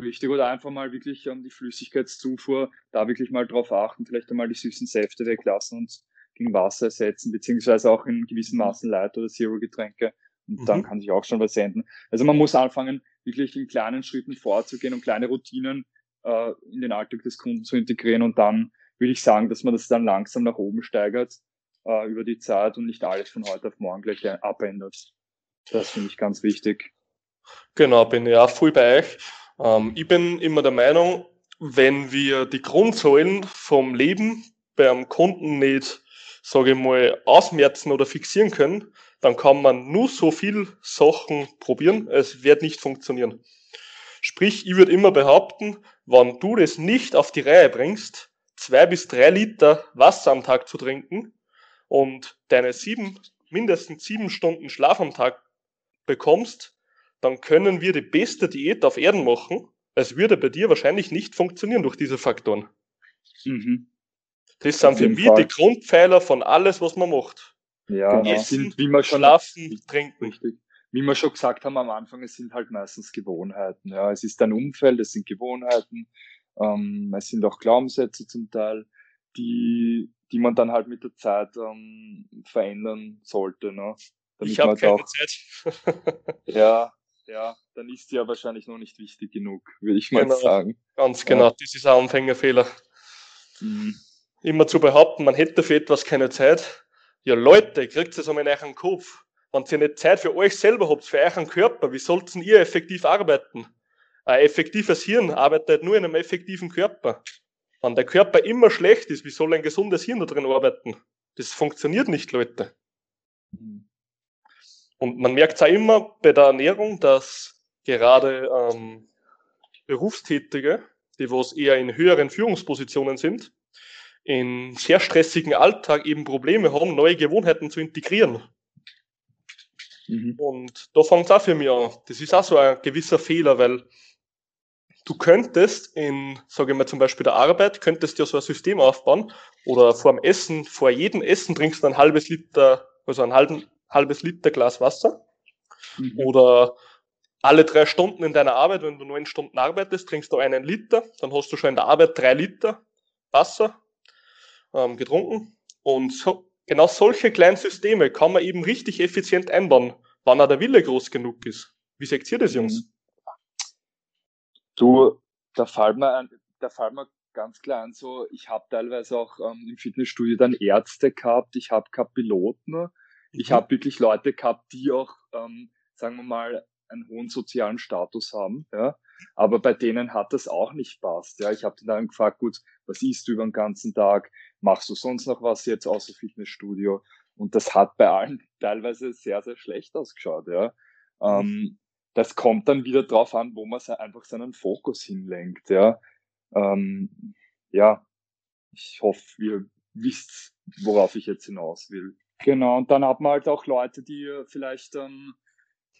Richtig, oder einfach mal wirklich um, ähm, die Flüssigkeitszufuhr, da wirklich mal drauf achten, vielleicht einmal die süßen Säfte weglassen und gegen Wasser ersetzen, beziehungsweise auch in gewissen Maßen Light- oder Zero-Getränke. Und mhm. dann kann sich auch schon was enden. Also man muss anfangen, wirklich in kleinen Schritten vorzugehen und kleine Routinen äh, in den Alltag des Kunden zu integrieren. Und dann würde ich sagen, dass man das dann langsam nach oben steigert äh, über die Zeit und nicht alles von heute auf morgen gleich abändert. Das finde ich ganz wichtig. Genau, bin ich auch voll bei euch. Ähm, ich bin immer der Meinung, wenn wir die Grundsäulen vom Leben beim Kunden nicht, sage ich mal, ausmerzen oder fixieren können, dann kann man nur so viel Sachen probieren, es wird nicht funktionieren. Sprich, ich würde immer behaupten, wenn du das nicht auf die Reihe bringst, zwei bis drei Liter Wasser am Tag zu trinken und deine sieben, mindestens sieben Stunden Schlaf am Tag bekommst, dann können wir die beste Diät auf Erden machen. Es würde bei dir wahrscheinlich nicht funktionieren durch diese Faktoren. Mhm. Das sind für mich Fall. die Grundpfeiler von alles, was man macht. Ja, genau. Essen, sind, wie man schon, schlafen, trinken. Richtig. Wie wir schon gesagt haben am Anfang, es sind halt meistens Gewohnheiten. Ja, es ist ein Umfeld, es sind Gewohnheiten, ähm, es sind auch Glaubenssätze zum Teil, die, die man dann halt mit der Zeit ähm, verändern sollte. Ne? Damit ich habe keine auch, Zeit. ja, ja, dann ist sie ja wahrscheinlich noch nicht wichtig genug, würde ich mal genau, sagen. Ganz genau, ja. das ist ein Anfängerfehler. Mhm. Immer zu behaupten, man hätte für etwas keine Zeit. Ja, Leute, kriegt es einmal in euren Kopf. Wenn ihr nicht Zeit für euch selber habt, für euren Körper, wie sollten ihr effektiv arbeiten? Ein effektives Hirn arbeitet nur in einem effektiven Körper. Wenn der Körper immer schlecht ist, wie soll ein gesundes Hirn da drin arbeiten? Das funktioniert nicht, Leute. Und man merkt es auch immer bei der Ernährung, dass gerade ähm, Berufstätige, die was eher in höheren Führungspositionen sind, in sehr stressigen Alltag eben Probleme haben, neue Gewohnheiten zu integrieren. Mhm. Und da fängt es auch für mich an. Das ist auch so ein gewisser Fehler, weil du könntest in, sage ich mal zum Beispiel der Arbeit, könntest ja so ein System aufbauen oder vor dem Essen, vor jedem Essen trinkst du ein halbes Liter, also einen halben halbes Liter Glas Wasser. Mhm. Oder alle drei Stunden in deiner Arbeit, wenn du neun Stunden arbeitest, trinkst du einen Liter, dann hast du schon in der Arbeit drei Liter Wasser ähm, getrunken. Und so, genau solche kleinen Systeme kann man eben richtig effizient einbauen, wann auch der Wille groß genug ist. Wie seht ihr das, Jungs? Du, da fällt mir, da fällt mir ganz klar an, so, ich habe teilweise auch ähm, im Fitnessstudio dann Ärzte gehabt, ich habe gehabt Piloten, ich mhm. habe wirklich Leute gehabt, die auch, ähm, sagen wir mal, einen hohen sozialen Status haben, ja. Aber bei denen hat das auch nicht passt. Ja, ich habe dann gefragt, gut, was isst du über den ganzen Tag? Machst du sonst noch was jetzt außer Fitnessstudio? Und das hat bei allen teilweise sehr, sehr schlecht ausgeschaut. Ja. Ähm, das kommt dann wieder drauf an, wo man einfach seinen Fokus hinlenkt. Ja, ähm, ja ich hoffe, ihr wisst, worauf ich jetzt hinaus will. Genau, und dann hat man halt auch Leute, die vielleicht ähm,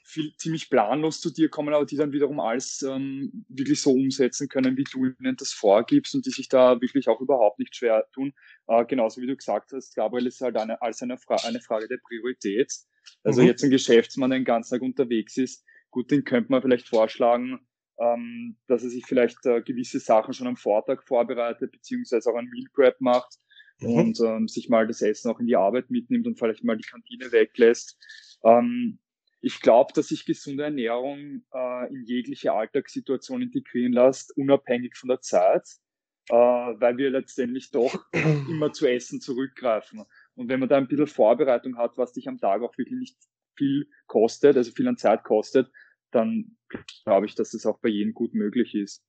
viel, ziemlich planlos zu dir kommen, aber die dann wiederum alles ähm, wirklich so umsetzen können, wie du ihnen das vorgibst und die sich da wirklich auch überhaupt nicht schwer tun. Äh, genauso wie du gesagt hast, Gabriel ist halt eine, als eine, Fra eine Frage der Priorität. Also mhm. jetzt ein Geschäftsmann, der den ganzen Tag unterwegs ist, gut, den könnte man vielleicht vorschlagen, ähm, dass er sich vielleicht äh, gewisse Sachen schon am Vortag vorbereitet, beziehungsweise auch ein Meal Prep macht mhm. und ähm, sich mal das Essen auch in die Arbeit mitnimmt und vielleicht mal die Kantine weglässt. Ähm, ich glaube, dass sich gesunde Ernährung äh, in jegliche Alltagssituation integrieren lässt, unabhängig von der Zeit, äh, weil wir letztendlich doch immer zu Essen zurückgreifen. Und wenn man da ein bisschen Vorbereitung hat, was dich am Tag auch wirklich nicht viel kostet, also viel an Zeit kostet, dann glaube ich, dass das auch bei jedem gut möglich ist.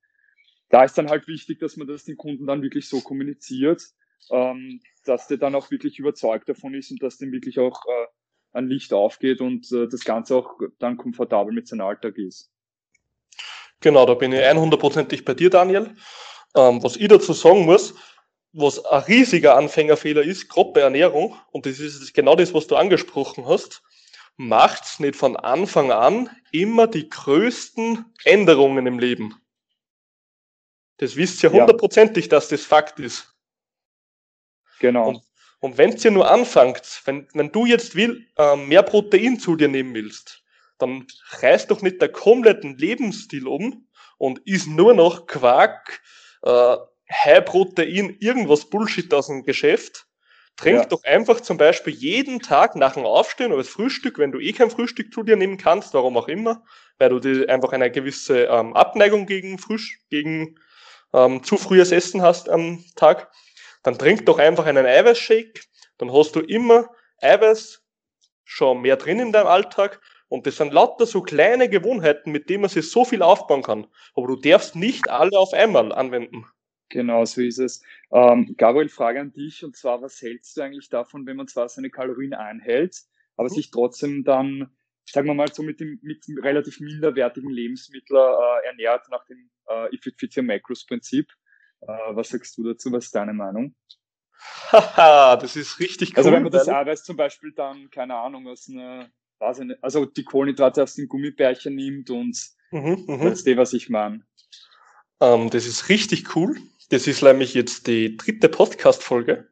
Da ist dann halt wichtig, dass man das den Kunden dann wirklich so kommuniziert, ähm, dass der dann auch wirklich überzeugt davon ist und dass dem wirklich auch äh, ein Licht aufgeht und äh, das Ganze auch dann komfortabel mit seinem Alltag ist. Genau, da bin ich 100%ig bei dir, Daniel. Ähm, was ich dazu sagen muss, was ein riesiger Anfängerfehler ist, gerade bei Ernährung, und das ist genau das, was du angesprochen hast, macht's nicht von Anfang an immer die größten Änderungen im Leben. Das wisst ihr hundertprozentig, ja. dass das Fakt ist. Genau. Und und wenn ihr nur anfangt, wenn, wenn du jetzt will, äh, mehr Protein zu dir nehmen willst, dann reißt doch nicht der kompletten Lebensstil um und isst nur noch Quark, äh, High Protein, irgendwas Bullshit aus dem Geschäft. Trink ja. doch einfach zum Beispiel jeden Tag nach dem Aufstehen oder das Frühstück, wenn du eh kein Frühstück zu dir nehmen kannst, warum auch immer, weil du die einfach eine gewisse ähm, Abneigung gegen Frühstück, gegen ähm, zu frühes Essen hast am Tag dann trink doch einfach einen Eiweißshake, dann hast du immer Eiweiß schon mehr drin in deinem Alltag und das sind lauter so kleine Gewohnheiten, mit denen man sich so viel aufbauen kann. Aber du darfst nicht alle auf einmal anwenden. Genau, so ist es. Ähm, Gabriel, Frage an dich, und zwar, was hältst du eigentlich davon, wenn man zwar seine Kalorien einhält, aber mhm. sich trotzdem dann, sagen wir mal, so mit dem mit relativ minderwertigen Lebensmittel äh, ernährt nach dem äh, If It Fits Your Macros Prinzip? Äh, was sagst du dazu? Was ist deine Meinung? Haha, das ist richtig cool. Also wenn man das Eiweiß zum Beispiel dann, keine Ahnung, aus einer, weiß ich nicht, also die Kohlenhydrate aus den Gummibärchen nimmt und mhm, mhm. das ist das, was ich meine. Ähm, das ist richtig cool. Das ist nämlich jetzt die dritte Podcast-Folge.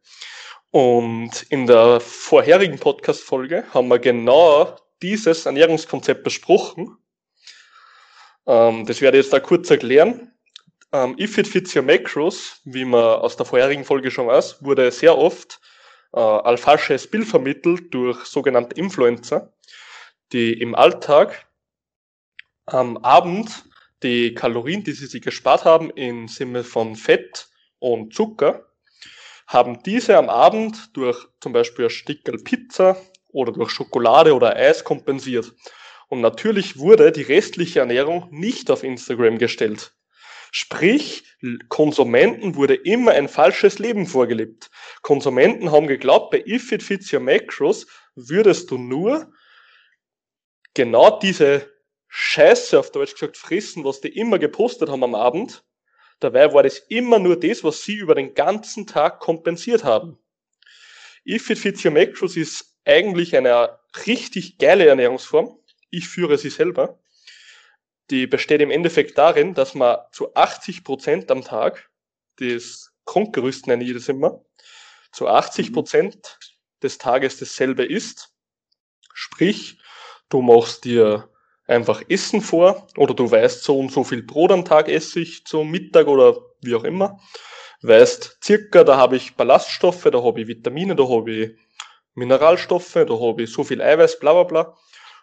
Und in der vorherigen Podcast-Folge haben wir genau dieses Ernährungskonzept besprochen. Ähm, das werde ich jetzt da kurz erklären. Ähm, If It Fits Your Macros, wie man aus der vorherigen Folge schon weiß, wurde sehr oft äh, als falsches Bild vermittelt durch sogenannte Influencer, die im Alltag am Abend die Kalorien, die sie sich gespart haben, im Sinne von Fett und Zucker, haben diese am Abend durch zum Beispiel ein Stickel Pizza oder durch Schokolade oder Eis kompensiert. Und natürlich wurde die restliche Ernährung nicht auf Instagram gestellt. Sprich, Konsumenten wurde immer ein falsches Leben vorgelebt. Konsumenten haben geglaubt, bei If It Fits Your Macros würdest du nur genau diese Scheiße, auf Deutsch gesagt, frissen, was die immer gepostet haben am Abend. Dabei war das immer nur das, was sie über den ganzen Tag kompensiert haben. If It Fits Your Macros ist eigentlich eine richtig geile Ernährungsform. Ich führe sie selber die besteht im Endeffekt darin, dass man zu 80 Prozent am Tag das Grundgerüst nenne ich das immer, zu 80 mhm. Prozent des Tages dasselbe isst. Sprich, du machst dir einfach Essen vor oder du weißt, so und so viel Brot am Tag esse ich zum Mittag oder wie auch immer. Weißt circa, da habe ich Ballaststoffe, da habe ich Vitamine, da habe ich Mineralstoffe, da habe ich so viel Eiweiß, bla bla bla.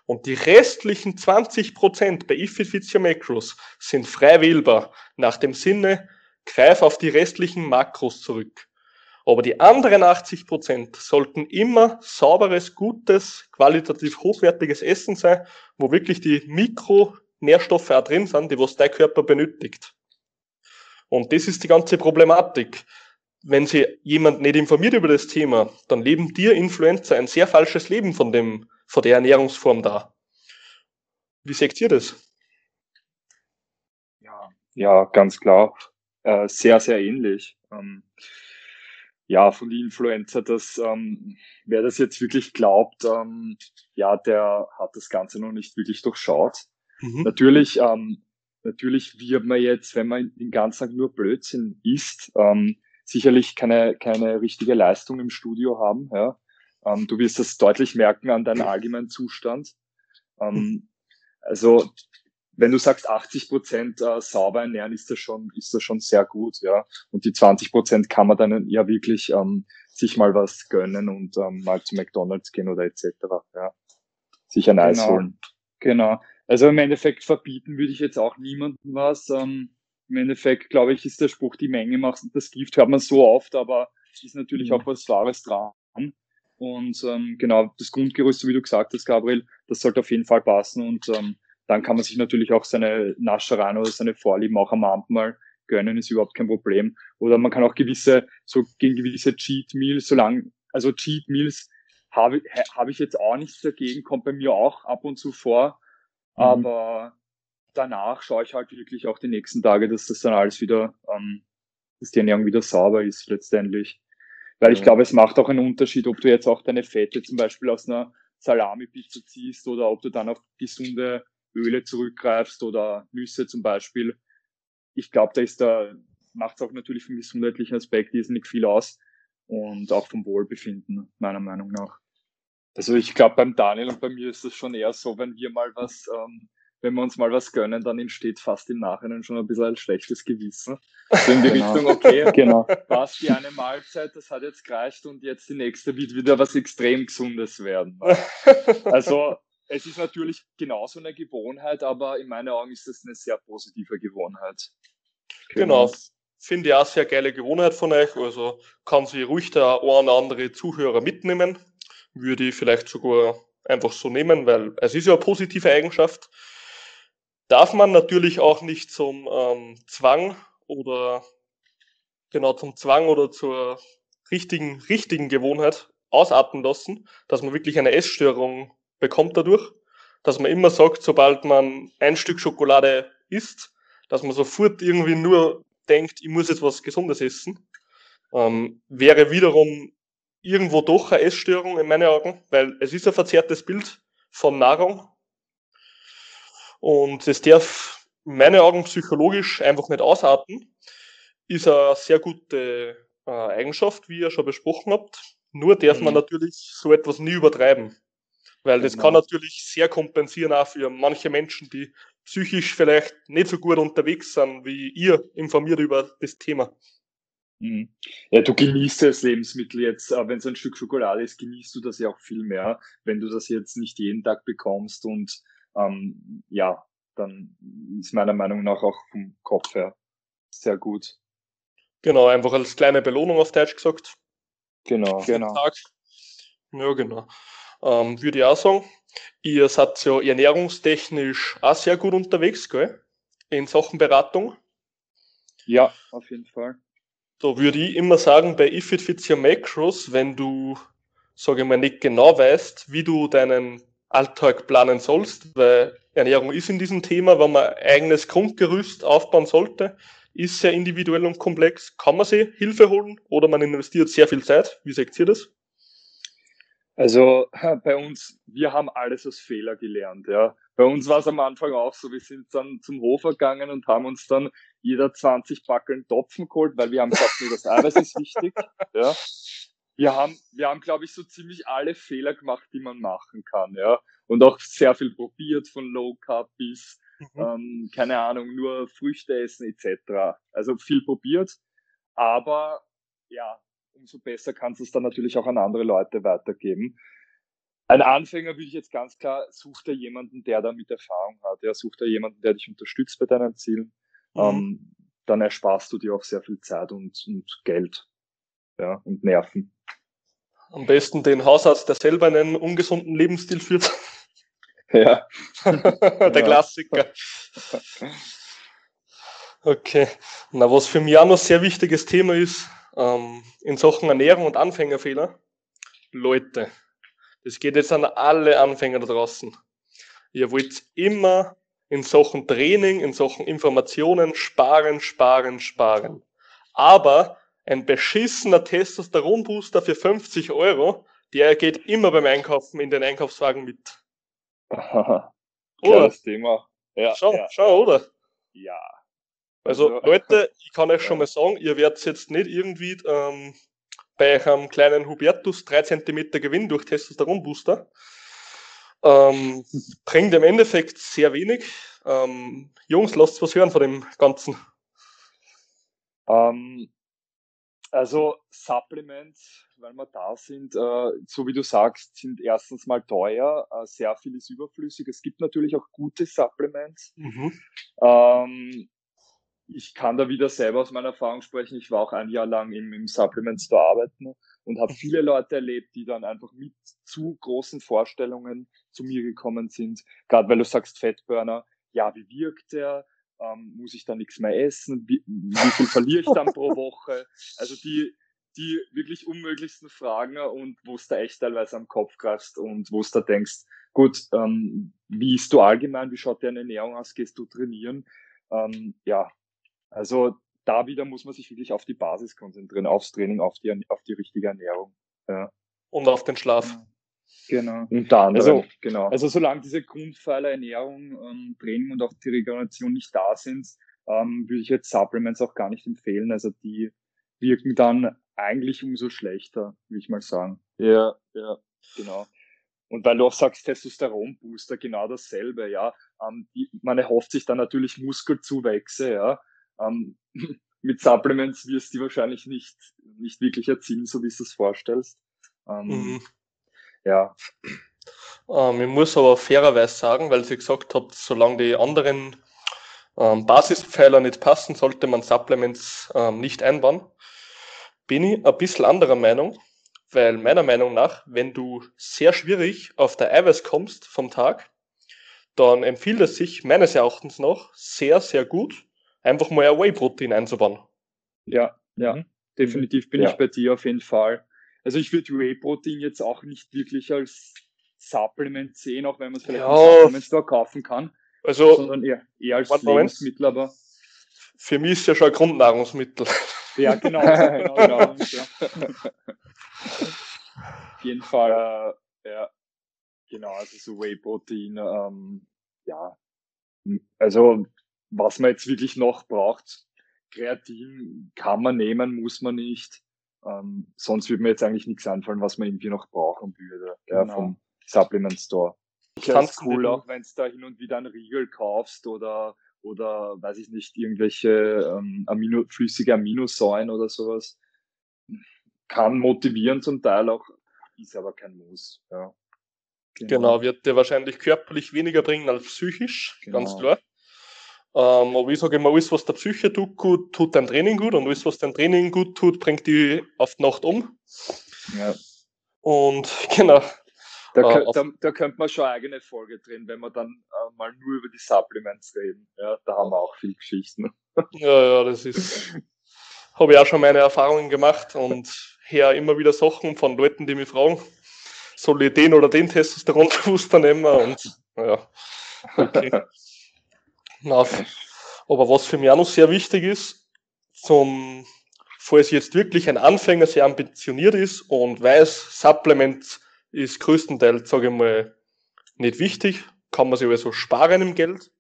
Und die restlichen 20% bei Ifit Macros sind frei wählbar, nach dem Sinne, greif auf die restlichen Makros zurück. Aber die anderen 80 Prozent sollten immer sauberes, gutes, qualitativ hochwertiges Essen sein, wo wirklich die Mikronährstoffe auch drin sind, die was dein Körper benötigt. Und das ist die ganze Problematik. Wenn sie jemand nicht informiert über das Thema, dann leben dir Influencer ein sehr falsches Leben von dem, von der Ernährungsform da. Wie seht ihr das? Ja, ja, ganz klar. Äh, sehr, sehr ähnlich. Ähm, ja, von den Influencer, dass ähm, wer das jetzt wirklich glaubt, ähm, ja, der hat das Ganze noch nicht wirklich durchschaut. Mhm. Natürlich, ähm, natürlich wird man jetzt, wenn man den ganzen Tag nur Blödsinn isst, ähm, sicherlich keine, keine richtige Leistung im Studio haben. Ja? Ähm, du wirst das deutlich merken an deinem allgemeinen Zustand. Ähm, also wenn du sagst 80 Prozent äh, sauber ernähren, ist das schon, ist das schon sehr gut, ja. Und die 20 Prozent kann man dann ja wirklich ähm, sich mal was gönnen und ähm, mal zu McDonalds gehen oder etc. Ja. Sich ein Eis genau. holen. Genau. Also im Endeffekt verbieten würde ich jetzt auch niemandem was. Ähm, Im Endeffekt, glaube ich, ist der Spruch, die Menge macht das Gift, hört man so oft, aber ist natürlich mhm. auch was Wahres dran. Und ähm, genau, das Grundgerüst, so wie du gesagt hast, Gabriel, das sollte auf jeden Fall passen und ähm, dann kann man sich natürlich auch seine Naschereien oder seine Vorlieben auch am Abend mal gönnen, ist überhaupt kein Problem. Oder man kann auch gewisse, so gegen gewisse Cheat Meals, solange, also Cheat Meals habe, habe ich jetzt auch nichts dagegen, kommt bei mir auch ab und zu vor. Mhm. Aber danach schaue ich halt wirklich auch die nächsten Tage, dass das dann alles wieder, ähm, dass die Ernährung wieder sauber ist letztendlich. Weil ich glaube, es macht auch einen Unterschied, ob du jetzt auch deine Fette zum Beispiel aus einer Salami-Pizza ziehst oder ob du dann auf gesunde Öle zurückgreifst oder Nüsse zum Beispiel. Ich glaube, da ist da, macht es auch natürlich vom gesundheitlichen Aspekt nicht viel aus und auch vom Wohlbefinden, meiner Meinung nach. Also ich glaube, beim Daniel und bei mir ist es schon eher so, wenn wir mal was, ähm, wenn wir uns mal was gönnen, dann entsteht fast im Nachhinein schon ein bisschen ein schlechtes Gewissen. So in die genau. Richtung, okay, genau. passt die eine Mahlzeit, das hat jetzt gereicht und jetzt die nächste wird wieder was extrem Gesundes werden. Also es ist natürlich genauso eine Gewohnheit, aber in meinen Augen ist es eine sehr positive Gewohnheit. Genau. genau. Finde ich auch sehr geile Gewohnheit von euch. Also kann sie ruhig der ein oder andere Zuhörer mitnehmen. Würde ich vielleicht sogar einfach so nehmen, weil es ist ja eine positive Eigenschaft. Darf man natürlich auch nicht zum ähm, Zwang oder genau zum Zwang oder zur richtigen, richtigen Gewohnheit ausarten lassen, dass man wirklich eine Essstörung bekommt dadurch, dass man immer sagt, sobald man ein Stück Schokolade isst, dass man sofort irgendwie nur denkt, ich muss jetzt was Gesundes essen, ähm, wäre wiederum irgendwo doch eine Essstörung in meinen Augen, weil es ist ein verzerrtes Bild von Nahrung und es darf in meinen Augen psychologisch einfach nicht ausarten, ist eine sehr gute äh, Eigenschaft, wie ihr schon besprochen habt. Nur darf mhm. man natürlich so etwas nie übertreiben. Weil das genau. kann natürlich sehr kompensieren auch für manche Menschen, die psychisch vielleicht nicht so gut unterwegs sind wie ihr, informiert über das Thema. Mhm. Ja, du genießt das Lebensmittel jetzt, äh, wenn es ein Stück Schokolade ist, genießt du das ja auch viel mehr, wenn du das jetzt nicht jeden Tag bekommst und ähm, ja, dann ist meiner Meinung nach auch vom Kopf her sehr gut. Genau, einfach als kleine Belohnung auf Deutsch gesagt. Genau, genau. Tag. Ja, genau ähm, würde ich auch sagen. Ihr seid ja ernährungstechnisch auch sehr gut unterwegs, gell? In Sachen Beratung. Ja, auf jeden Fall. Da würde ich immer sagen, bei Ifit Fits Your Macros, wenn du, sage ich mal, nicht genau weißt, wie du deinen Alltag planen sollst, weil Ernährung ist in diesem Thema, wenn man eigenes Grundgerüst aufbauen sollte, ist sehr individuell und komplex. Kann man sich Hilfe holen oder man investiert sehr viel Zeit? Wie seht ihr das? Also bei uns, wir haben alles aus Fehler gelernt. Ja. Bei uns war es am Anfang auch so, wir sind dann zum Hof gegangen und haben uns dann jeder 20 Backeln Topfen geholt, weil wir haben gesagt, nur das Eiweiß ist wichtig. Ja. Wir haben, wir haben, glaube ich, so ziemlich alle Fehler gemacht, die man machen kann. Ja. und auch sehr viel probiert von Low Carb bis, mhm. ähm, keine Ahnung, nur Früchte essen etc. Also viel probiert, aber ja, umso besser kannst du es dann natürlich auch an andere Leute weitergeben. Ein Anfänger würde ich jetzt ganz klar, sucht er jemanden, der da mit Erfahrung hat. Ja, sucht er jemanden, der dich unterstützt bei deinen Zielen. Mhm. Ähm, dann ersparst du dir auch sehr viel Zeit und, und Geld ja, und Nerven. Am besten den Hausarzt, der selber einen ungesunden Lebensstil führt. Ja. der Klassiker. Okay. Na, was für mich auch noch sehr wichtiges Thema ist, ähm, in Sachen Ernährung und Anfängerfehler, Leute. Das geht jetzt an alle Anfänger da draußen. Ihr wollt immer in Sachen Training, in Sachen Informationen sparen, sparen, sparen. Aber ein beschissener Testosteronbooster für 50 Euro, der geht immer beim Einkaufen in den Einkaufswagen mit. Aha. Oder? Thema. Ja, schau, ja. schau, oder? Ja. Also, also Leute, ich kann euch schon mal sagen, ihr werdet jetzt nicht irgendwie ähm, bei einem kleinen Hubertus 3 cm Gewinn durch Testosteronbooster. Ähm, bringt im Endeffekt sehr wenig. Ähm, Jungs, lasst was hören von dem Ganzen. Ähm, also Supplements, weil wir da sind, äh, so wie du sagst, sind erstens mal teuer, äh, sehr viel ist überflüssig. Es gibt natürlich auch gute Supplements. Mhm. Ähm, ich kann da wieder selber aus meiner Erfahrung sprechen. Ich war auch ein Jahr lang im, im Supplement Store arbeiten und habe viele Leute erlebt, die dann einfach mit zu großen Vorstellungen zu mir gekommen sind. Gerade weil du sagst Fettburner, ja, wie wirkt der? Ähm, muss ich da nichts mehr essen? Wie, wie viel verliere ich dann pro Woche? Also die, die wirklich unmöglichsten Fragen und wo es da echt teilweise am Kopf greifst und wo es da denkst, gut, ähm, wie ist du allgemein? Wie schaut deine Ernährung aus? Gehst du trainieren? Ähm, ja, also da wieder muss man sich wirklich auf die Basis konzentrieren, aufs Training, auf die, auf die richtige Ernährung. Ja. Und auf den Schlaf. Genau. Unter anderem, also, genau. Also solange diese Grundpfeiler Ernährung, ähm, Training und auch die Regeneration nicht da sind, ähm, würde ich jetzt Supplements auch gar nicht empfehlen. Also die wirken dann eigentlich umso schlechter, will ich mal sagen. Ja, ja, genau. Und weil du auch sagst, Testosteronbooster, genau dasselbe, ja. Ähm, die, man erhofft sich dann natürlich Muskelzuwächse, ja. Ähm, mit Supplements wirst du die wahrscheinlich nicht, nicht wirklich erzielen, so wie du es vorstellst. Ähm, mhm. Ja. Ähm, ich muss aber fairerweise sagen, weil Sie gesagt habt, solange die anderen ähm, Basispfeiler nicht passen, sollte man Supplements ähm, nicht einbauen. Bin ich ein bisschen anderer Meinung, weil meiner Meinung nach, wenn du sehr schwierig auf der Eiweiß kommst vom Tag, dann empfiehlt es sich meines Erachtens noch sehr, sehr gut, einfach mal ein Whey-Protein einzubauen. Ja, ja, mhm. definitiv bin ja. ich bei dir auf jeden Fall. Also ich würde Whey-Protein jetzt auch nicht wirklich als Supplement sehen, auch wenn man es vielleicht ja. im Supplement Store kaufen kann. Also, sondern eher, eher als Lebensmittel, aber. Für mich ist ja schon ein Grundnahrungsmittel. Ja, genau. genau, genau ja. Auf jeden Fall, äh, ja. Genau, also so Whey-Protein, ähm, ja. Also was man jetzt wirklich noch braucht. Kreatin kann man nehmen, muss man nicht. Ähm, sonst würde mir jetzt eigentlich nichts einfallen, was man irgendwie noch brauchen würde, ja, genau. vom Supplement Store. Ich finde es cool, auch wenn du da hin und wieder einen Riegel kaufst oder, oder weiß ich nicht, irgendwelche ähm, Amino, flüssige Aminosäuren oder sowas. Kann motivieren zum Teil auch, ist aber kein Muss. Ja. Genau. genau, wird dir wahrscheinlich körperlich weniger bringen als psychisch, genau. ganz klar. Ähm, aber ich sage immer, alles, was der Psyche tut, gut, tut dein Training gut und alles, was dein Training gut tut, bringt die auf die Nacht um. Ja. Und genau. Da, äh, da, da könnte man schon eine eigene Folge drehen, wenn wir dann äh, mal nur über die Supplements reden. Ja, da haben wir auch viel Geschichten. Ja, ja, das ist. Habe ich auch schon meine Erfahrungen gemacht und her immer wieder Sachen von Leuten, die mich fragen, soll ich den oder den Testosteron-Booster nehmen? Und ja, okay. Aber was für mich auch noch sehr wichtig ist, zum, falls jetzt wirklich ein Anfänger sehr ambitioniert ist und weiß, Supplement ist größtenteils, sage ich mal, nicht wichtig, kann man sich also sparen im Geld.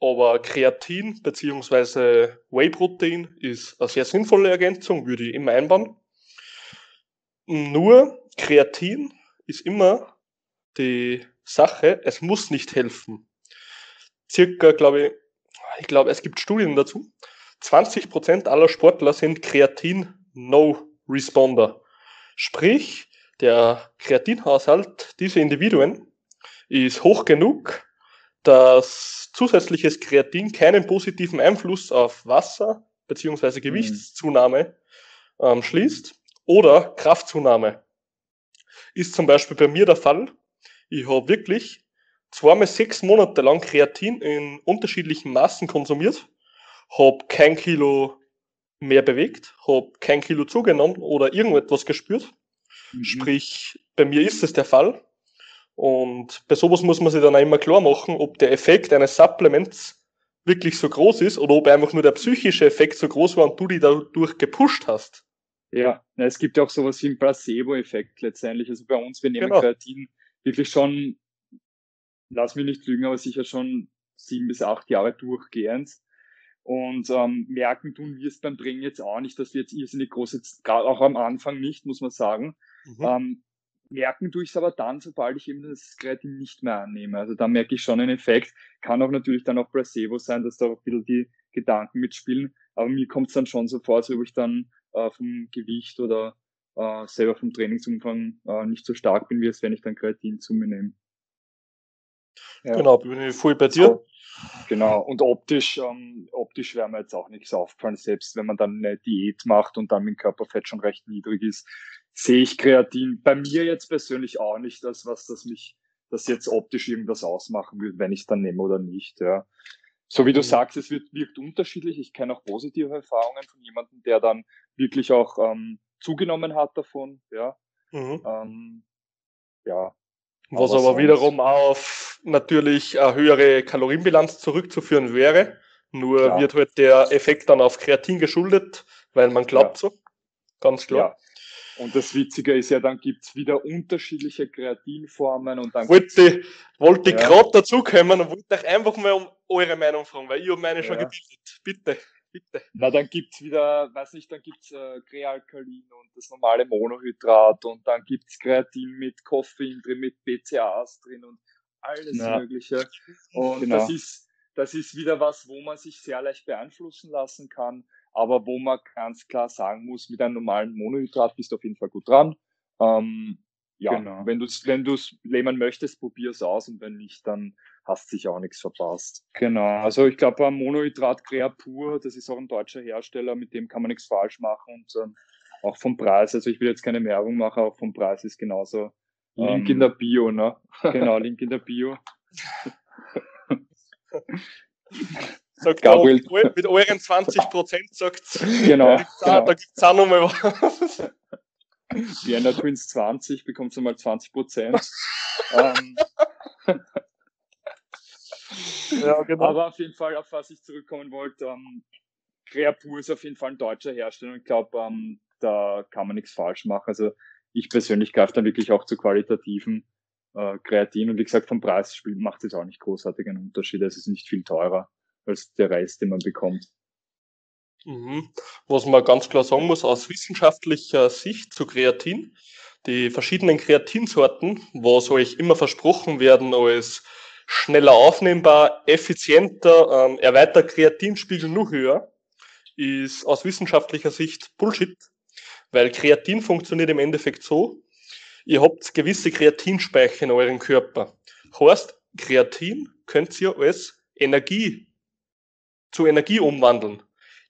Aber Kreatin bzw. Whey-Protein ist eine sehr sinnvolle Ergänzung, würde ich immer einbauen. Nur Kreatin ist immer die Sache, es muss nicht helfen. Circa, glaube ich, ich glaube, es gibt Studien dazu. 20% aller Sportler sind Kreatin-No-Responder. Sprich, der Kreatinhaushalt dieser Individuen ist hoch genug, dass zusätzliches Kreatin keinen positiven Einfluss auf Wasser bzw. Gewichtszunahme ähm, schließt oder Kraftzunahme. Ist zum Beispiel bei mir der Fall. Ich habe wirklich zweimal sechs Monate lang Kreatin in unterschiedlichen Maßen konsumiert, habe kein Kilo mehr bewegt, habe kein Kilo zugenommen oder irgendetwas gespürt. Mhm. Sprich, bei mir ist es der Fall. Und bei sowas muss man sich dann auch immer klar machen, ob der Effekt eines Supplements wirklich so groß ist oder ob einfach nur der psychische Effekt so groß war und du die dadurch gepusht hast. Ja, es gibt ja auch sowas wie einen Placebo-Effekt letztendlich. Also bei uns, wir nehmen genau. Kreatin wirklich schon, lass mich nicht lügen, aber sicher schon sieben bis acht Jahre durchgehend. Und ähm, merken tun wir es beim Bringen jetzt auch nicht, dass wir jetzt irrsinnig große, gerade auch am Anfang nicht, muss man sagen. Mhm. Ähm, merken tue ich es aber dann, sobald ich eben das Kreatin nicht mehr annehme. Also da merke ich schon einen Effekt. Kann auch natürlich dann auch Placebo sein, dass da auch ein bisschen die Gedanken mitspielen. Aber mir kommt es dann schon so vor, als ob ich dann äh, vom Gewicht oder äh, selber vom Trainingsumfang äh, nicht so stark bin, wie es wenn ich dann Kreatin zu mir nehme. Ja. Genau, bin ich voll bei dir. Genau, und optisch, ähm, optisch wäre mir jetzt auch nichts aufgefallen, selbst wenn man dann eine Diät macht und dann mit Körperfett schon recht niedrig ist, sehe ich Kreatin bei mir jetzt persönlich auch nicht als was, das mich, das jetzt optisch irgendwas ausmachen würde, wenn ich es dann nehme oder nicht. Ja. So wie du mhm. sagst, es wird, wirkt unterschiedlich. Ich kenne auch positive Erfahrungen von jemandem, der dann wirklich auch ähm, zugenommen hat davon. Ja. Mhm. Ähm, ja. Was aber, aber wiederum auf natürlich eine höhere Kalorienbilanz zurückzuführen wäre. Nur klar. wird halt der Effekt dann auf Kreatin geschuldet, weil man glaubt ja. so. Ganz klar. Ja. Und das Witzige ist ja, dann gibt's wieder unterschiedliche Kreatinformen und dann. Wollte, wollte ja. gerade dazukommen und wollte euch einfach mal um eure Meinung fragen, weil ich habe meine schon gebildet. Bitte, bitte. Na, dann gibt's wieder, weiß nicht, dann gibt's äh, Krealkalin und das normale Monohydrat und dann gibt's Kreatin mit Koffein drin, mit BCAAs drin und alles ja. Mögliche. Und genau. das ist, das ist wieder was, wo man sich sehr leicht beeinflussen lassen kann aber wo man ganz klar sagen muss, mit einem normalen Monohydrat bist du auf jeden Fall gut dran. Ähm, ja, genau. wenn du es wenn du's lehnen möchtest, probier es aus und wenn nicht, dann hast sich auch nichts verpasst. Genau, also ich glaube, Monohydrat Creapur, das ist auch ein deutscher Hersteller, mit dem kann man nichts falsch machen und ähm, auch vom Preis, also ich will jetzt keine Werbung machen, auch vom Preis ist genauso. Link ähm, in der Bio, ne? genau, Link in der Bio. Sagt Gabriel. Auch, mit euren 20 Prozent sagt genau, genau. da gibt es auch nochmal was. Vienna Twins 20 bekommt du mal 20 Prozent. ähm, ja, genau. Aber auf jeden Fall, auf was ich zurückkommen wollte, ähm, Creapur ist auf jeden Fall ein deutscher Hersteller und ich glaube, ähm, da kann man nichts falsch machen. Also ich persönlich greife dann wirklich auch zu qualitativen äh, Kreatin und wie gesagt, vom Preis macht es auch nicht großartig einen Unterschied. Es ist nicht viel teurer als der Reis, den man bekommt. Mhm. Was man ganz klar sagen muss, aus wissenschaftlicher Sicht zu Kreatin, die verschiedenen Kreatinsorten, was euch immer versprochen werden als schneller aufnehmbar, effizienter, ähm, erweitert Kreatinspiegel noch höher, ist aus wissenschaftlicher Sicht Bullshit, weil Kreatin funktioniert im Endeffekt so, ihr habt gewisse Kreatinspeicher in eurem Körper. Heißt, Kreatin könnt ihr als Energie zu Energie umwandeln.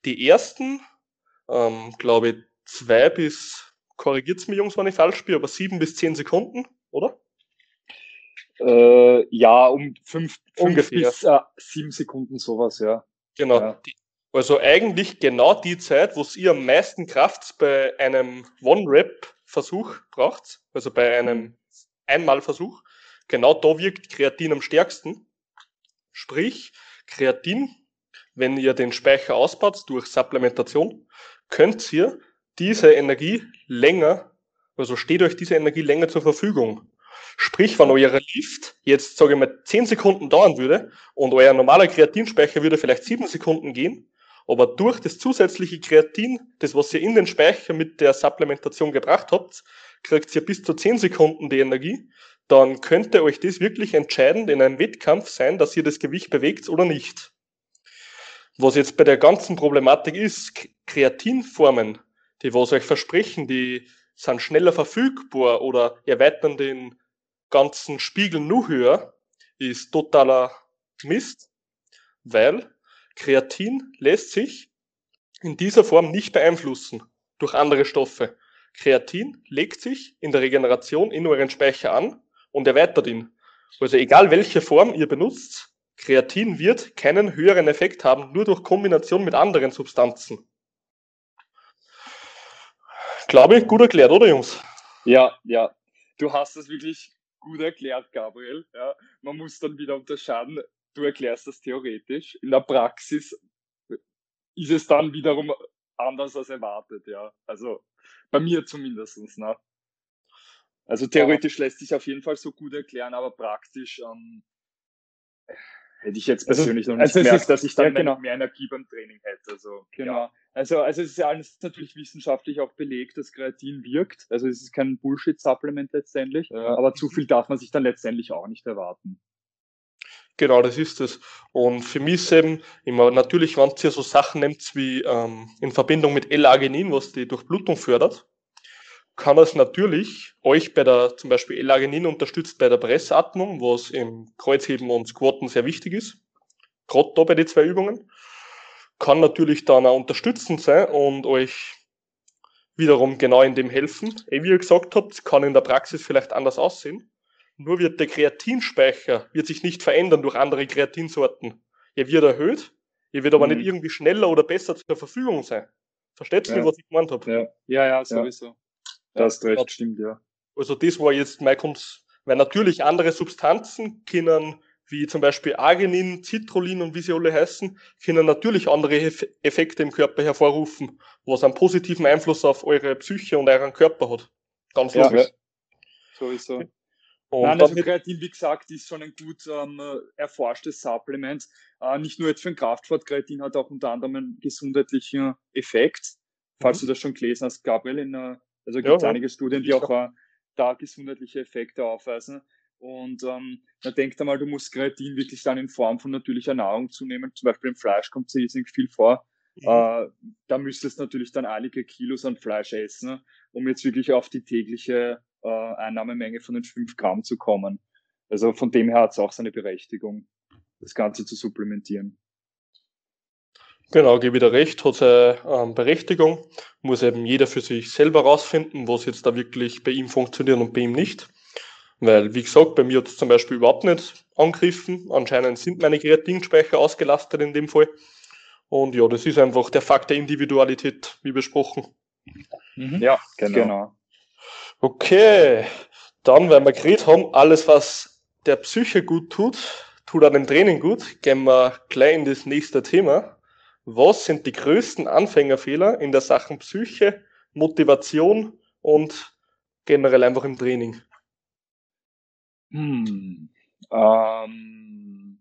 Die ersten, ähm, glaube ich, zwei bis, korrigiert's mir Jungs, wenn ich falsch bin, aber sieben bis zehn Sekunden, oder? Äh, ja, um fünf, fünf bis äh, sieben Sekunden sowas, ja. Genau. Ja. Also eigentlich genau die Zeit, wo ihr am meisten Kraft bei einem One-Rep-Versuch braucht, also bei einem Einmalversuch, genau da wirkt Kreatin am stärksten. Sprich, Kreatin wenn ihr den Speicher ausbaut durch Supplementation, könnt ihr diese Energie länger, also steht euch diese Energie länger zur Verfügung. Sprich, wenn euer Lift jetzt, sage ich mal, 10 Sekunden dauern würde und euer normaler Kreatinspeicher würde vielleicht 7 Sekunden gehen, aber durch das zusätzliche Kreatin, das was ihr in den Speicher mit der Supplementation gebracht habt, kriegt ihr bis zu 10 Sekunden die Energie, dann könnte euch das wirklich entscheidend in einem Wettkampf sein, dass ihr das Gewicht bewegt oder nicht. Was jetzt bei der ganzen Problematik ist, Kreatinformen, die was euch versprechen, die sind schneller verfügbar oder erweitern den ganzen Spiegel nur höher, ist totaler Mist, weil Kreatin lässt sich in dieser Form nicht beeinflussen durch andere Stoffe. Kreatin legt sich in der Regeneration in euren Speicher an und erweitert ihn. Also egal welche Form ihr benutzt, Kreatin wird keinen höheren Effekt haben, nur durch Kombination mit anderen Substanzen. Glaube ich, gut erklärt, oder Jungs? Ja, ja. Du hast das wirklich gut erklärt, Gabriel. Ja, man muss dann wieder unterscheiden, du erklärst das theoretisch. In der Praxis ist es dann wiederum anders als erwartet, ja. Also bei mir zumindest. Ne? Also theoretisch lässt sich auf jeden Fall so gut erklären, aber praktisch ähm, hätte ich jetzt also, persönlich also, noch nicht also gemerkt, ist, dass ich dann ja, genau. mehr Energie beim Training hätte. Also, genau. Ja. Also, also es ist ja alles natürlich wissenschaftlich auch belegt, dass Kreatin wirkt. Also es ist kein Bullshit-Supplement letztendlich, ja. aber zu viel darf man sich dann letztendlich auch nicht erwarten. Genau, das ist es. Und für mich ist eben immer natürlich, wenn ihr so Sachen nimmt wie ähm, in Verbindung mit L-Arginin, was die Durchblutung fördert, kann es natürlich euch bei der, zum Beispiel L-Arginin unterstützt bei der Pressatmung, was im Kreuzheben und Squatten sehr wichtig ist. Gerade da bei den zwei Übungen. Kann natürlich dann auch unterstützend sein und euch wiederum genau in dem helfen. Eh, wie ihr gesagt habt, kann in der Praxis vielleicht anders aussehen. Nur wird der Kreatinspeicher wird sich nicht verändern durch andere Kreatinsorten. Er wird erhöht, er wird aber mhm. nicht irgendwie schneller oder besser zur Verfügung sein. Versteht ihr, ja. was ich gemeint habe? Ja, ja, ja sowieso. Ja. Das ja, recht, stimmt, ja. Also das war jetzt mein Kunst, weil natürlich andere Substanzen können, wie zum Beispiel Arginin, Citrullin und wie sie alle heißen, können natürlich andere Effekte im Körper hervorrufen, was einen positiven Einfluss auf eure Psyche und euren Körper hat. Ganz logisch. Ja, sowieso. Und Nein, also Kreatin, wie gesagt, ist schon ein gut ähm, erforschtes Supplement. Äh, nicht nur jetzt für den Kraftsport, Kreatin hat auch unter anderem einen gesundheitlichen Effekt. Falls mhm. du das schon gelesen hast, Gabriel, in, äh, also gibt es ja, einige Studien, die auch äh, da gesundheitliche Effekte aufweisen. Und ähm, da denkt einmal, du musst Kreatin wirklich dann in Form von natürlicher Nahrung zunehmen. Zum Beispiel im Fleisch kommt es nicht viel vor. Mhm. Äh, da müsstest du natürlich dann einige Kilos an Fleisch essen, um jetzt wirklich auf die tägliche äh, Einnahmemenge von den 5 Gramm zu kommen. Also von dem her hat es auch seine Berechtigung, das Ganze zu supplementieren. Genau, gebe ich dir recht, hat seine ähm, Berechtigung. Muss eben jeder für sich selber rausfinden, was jetzt da wirklich bei ihm funktioniert und bei ihm nicht. Weil, wie gesagt, bei mir hat es zum Beispiel überhaupt nicht angegriffen. Anscheinend sind meine Kreatinspeicher ausgelastet in dem Fall. Und ja, das ist einfach der Fakt der Individualität, wie besprochen. Mhm. Ja, genau. genau. Okay, dann, weil wir geredet haben, alles, was der Psyche gut tut, tut auch dem Training gut. Gehen wir gleich in das nächste Thema. Was sind die größten Anfängerfehler in der Sachen Psyche, Motivation und generell einfach im Training? Hm, ähm,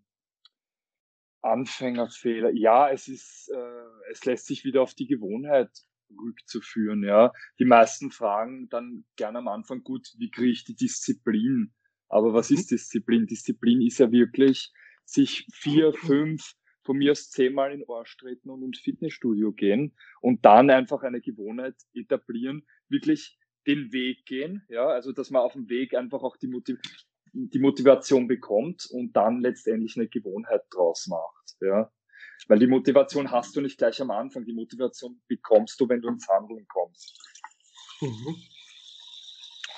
Anfängerfehler. Ja, es ist, äh, es lässt sich wieder auf die Gewohnheit rückzuführen. Ja, die meisten fragen dann gerne am Anfang gut, wie kriege ich die Disziplin? Aber was mhm. ist Disziplin? Disziplin ist ja wirklich sich vier, fünf, von mir aus zehnmal in Arsch treten und ins Fitnessstudio gehen und dann einfach eine Gewohnheit etablieren, wirklich den Weg gehen, ja, also dass man auf dem Weg einfach auch die, Motiv die Motivation bekommt und dann letztendlich eine Gewohnheit draus macht, ja. Weil die Motivation hast du nicht gleich am Anfang. Die Motivation bekommst du, wenn du ins Handeln kommst. Mhm.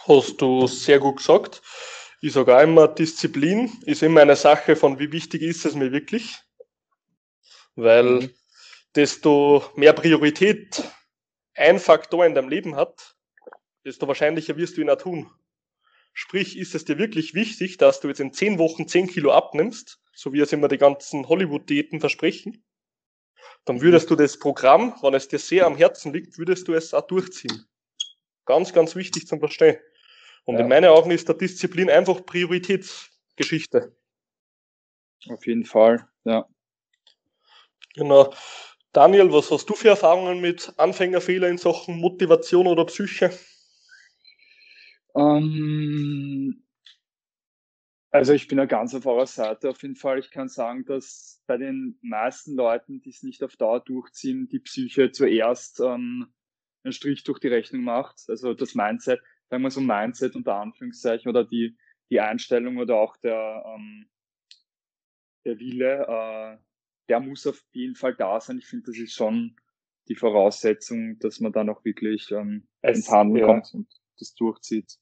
Hast du sehr gut gesagt. Ich sage auch immer, Disziplin ist immer eine Sache von, wie wichtig ist es mir wirklich. Weil mhm. desto mehr Priorität ein Faktor in deinem Leben hat, desto wahrscheinlicher wirst du ihn auch tun. Sprich, ist es dir wirklich wichtig, dass du jetzt in zehn Wochen zehn Kilo abnimmst, so wie es immer die ganzen Hollywood-Diäten versprechen, dann würdest du das Programm, wenn es dir sehr am Herzen liegt, würdest du es auch durchziehen. Ganz, ganz wichtig zum Verstehen. Und ja. in meinen Augen ist der Disziplin einfach Prioritätsgeschichte. Auf jeden Fall, ja. Genau. Daniel, was hast du für Erfahrungen mit Anfängerfehler in Sachen Motivation oder Psyche? Ähm, Also ich bin ja ganz auf eurer Seite auf jeden Fall. Ich kann sagen, dass bei den meisten Leuten, die es nicht auf Dauer durchziehen, die Psyche zuerst ähm, einen Strich durch die Rechnung macht. Also das Mindset, sagen wir so Mindset unter Anführungszeichen oder die, die Einstellung oder auch der, ähm, der Wille, äh, der muss auf jeden Fall da sein. Ich finde, das ist schon die Voraussetzung, dass man dann auch wirklich ähm, ins Handeln ja. kommt und das durchzieht.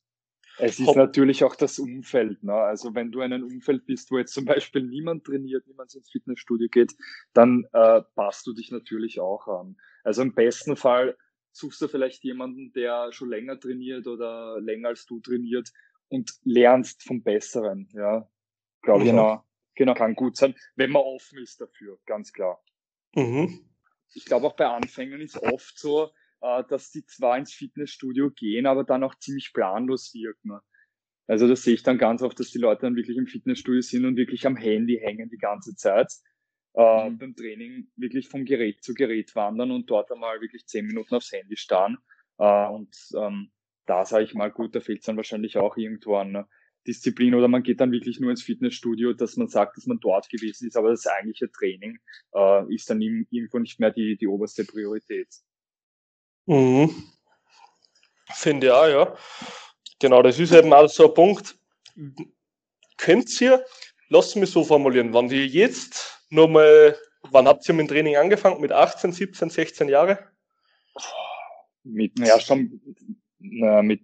Es ist Hopp. natürlich auch das Umfeld. Ne? Also wenn du in einem Umfeld bist, wo jetzt zum Beispiel niemand trainiert, niemand ins Fitnessstudio geht, dann äh, passt du dich natürlich auch an. Also im besten Fall suchst du vielleicht jemanden, der schon länger trainiert oder länger als du trainiert und lernst vom Besseren. Ja, glaube ich. Genau, genau, kann gut sein, wenn man offen ist dafür, ganz klar. Mhm. Ich glaube auch bei Anfängern ist oft so, äh, dass die zwar ins Fitnessstudio gehen, aber dann auch ziemlich planlos wirken. Also das sehe ich dann ganz oft, dass die Leute dann wirklich im Fitnessstudio sind und wirklich am Handy hängen die ganze Zeit. Äh, mhm. beim Training wirklich vom Gerät zu Gerät wandern und dort einmal wirklich zehn Minuten aufs Handy starren. Äh, und ähm, da sage ich mal, gut, da fehlt es dann wahrscheinlich auch irgendwo an ne? Disziplin oder man geht dann wirklich nur ins Fitnessstudio, dass man sagt, dass man dort gewesen ist, aber das eigentliche Training äh, ist dann irgendwo nicht mehr die, die oberste Priorität. Mhm. Finde ich auch, ja. Genau, das ist eben auch so ein Punkt. Könnt ihr, lasst mich so formulieren, wenn ihr jetzt nochmal, wann habt ihr mit dem Training angefangen? Mit 18, 17, 16 Jahre? Mit, ja, schon na, mit,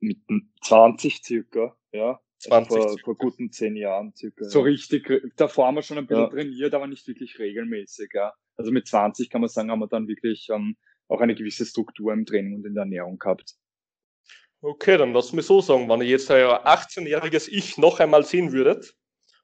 mit 20 circa, ja. 20. Also vor, vor guten zehn Jahren circa. So ja. richtig, davor haben wir schon ein bisschen ja. trainiert, aber nicht wirklich regelmäßig, ja. Also mit 20 kann man sagen, haben wir dann wirklich ähm, auch eine gewisse Struktur im Training und in der Ernährung gehabt. Okay, dann lass mich so sagen, wenn ihr jetzt euer 18-jähriges Ich noch einmal sehen würdet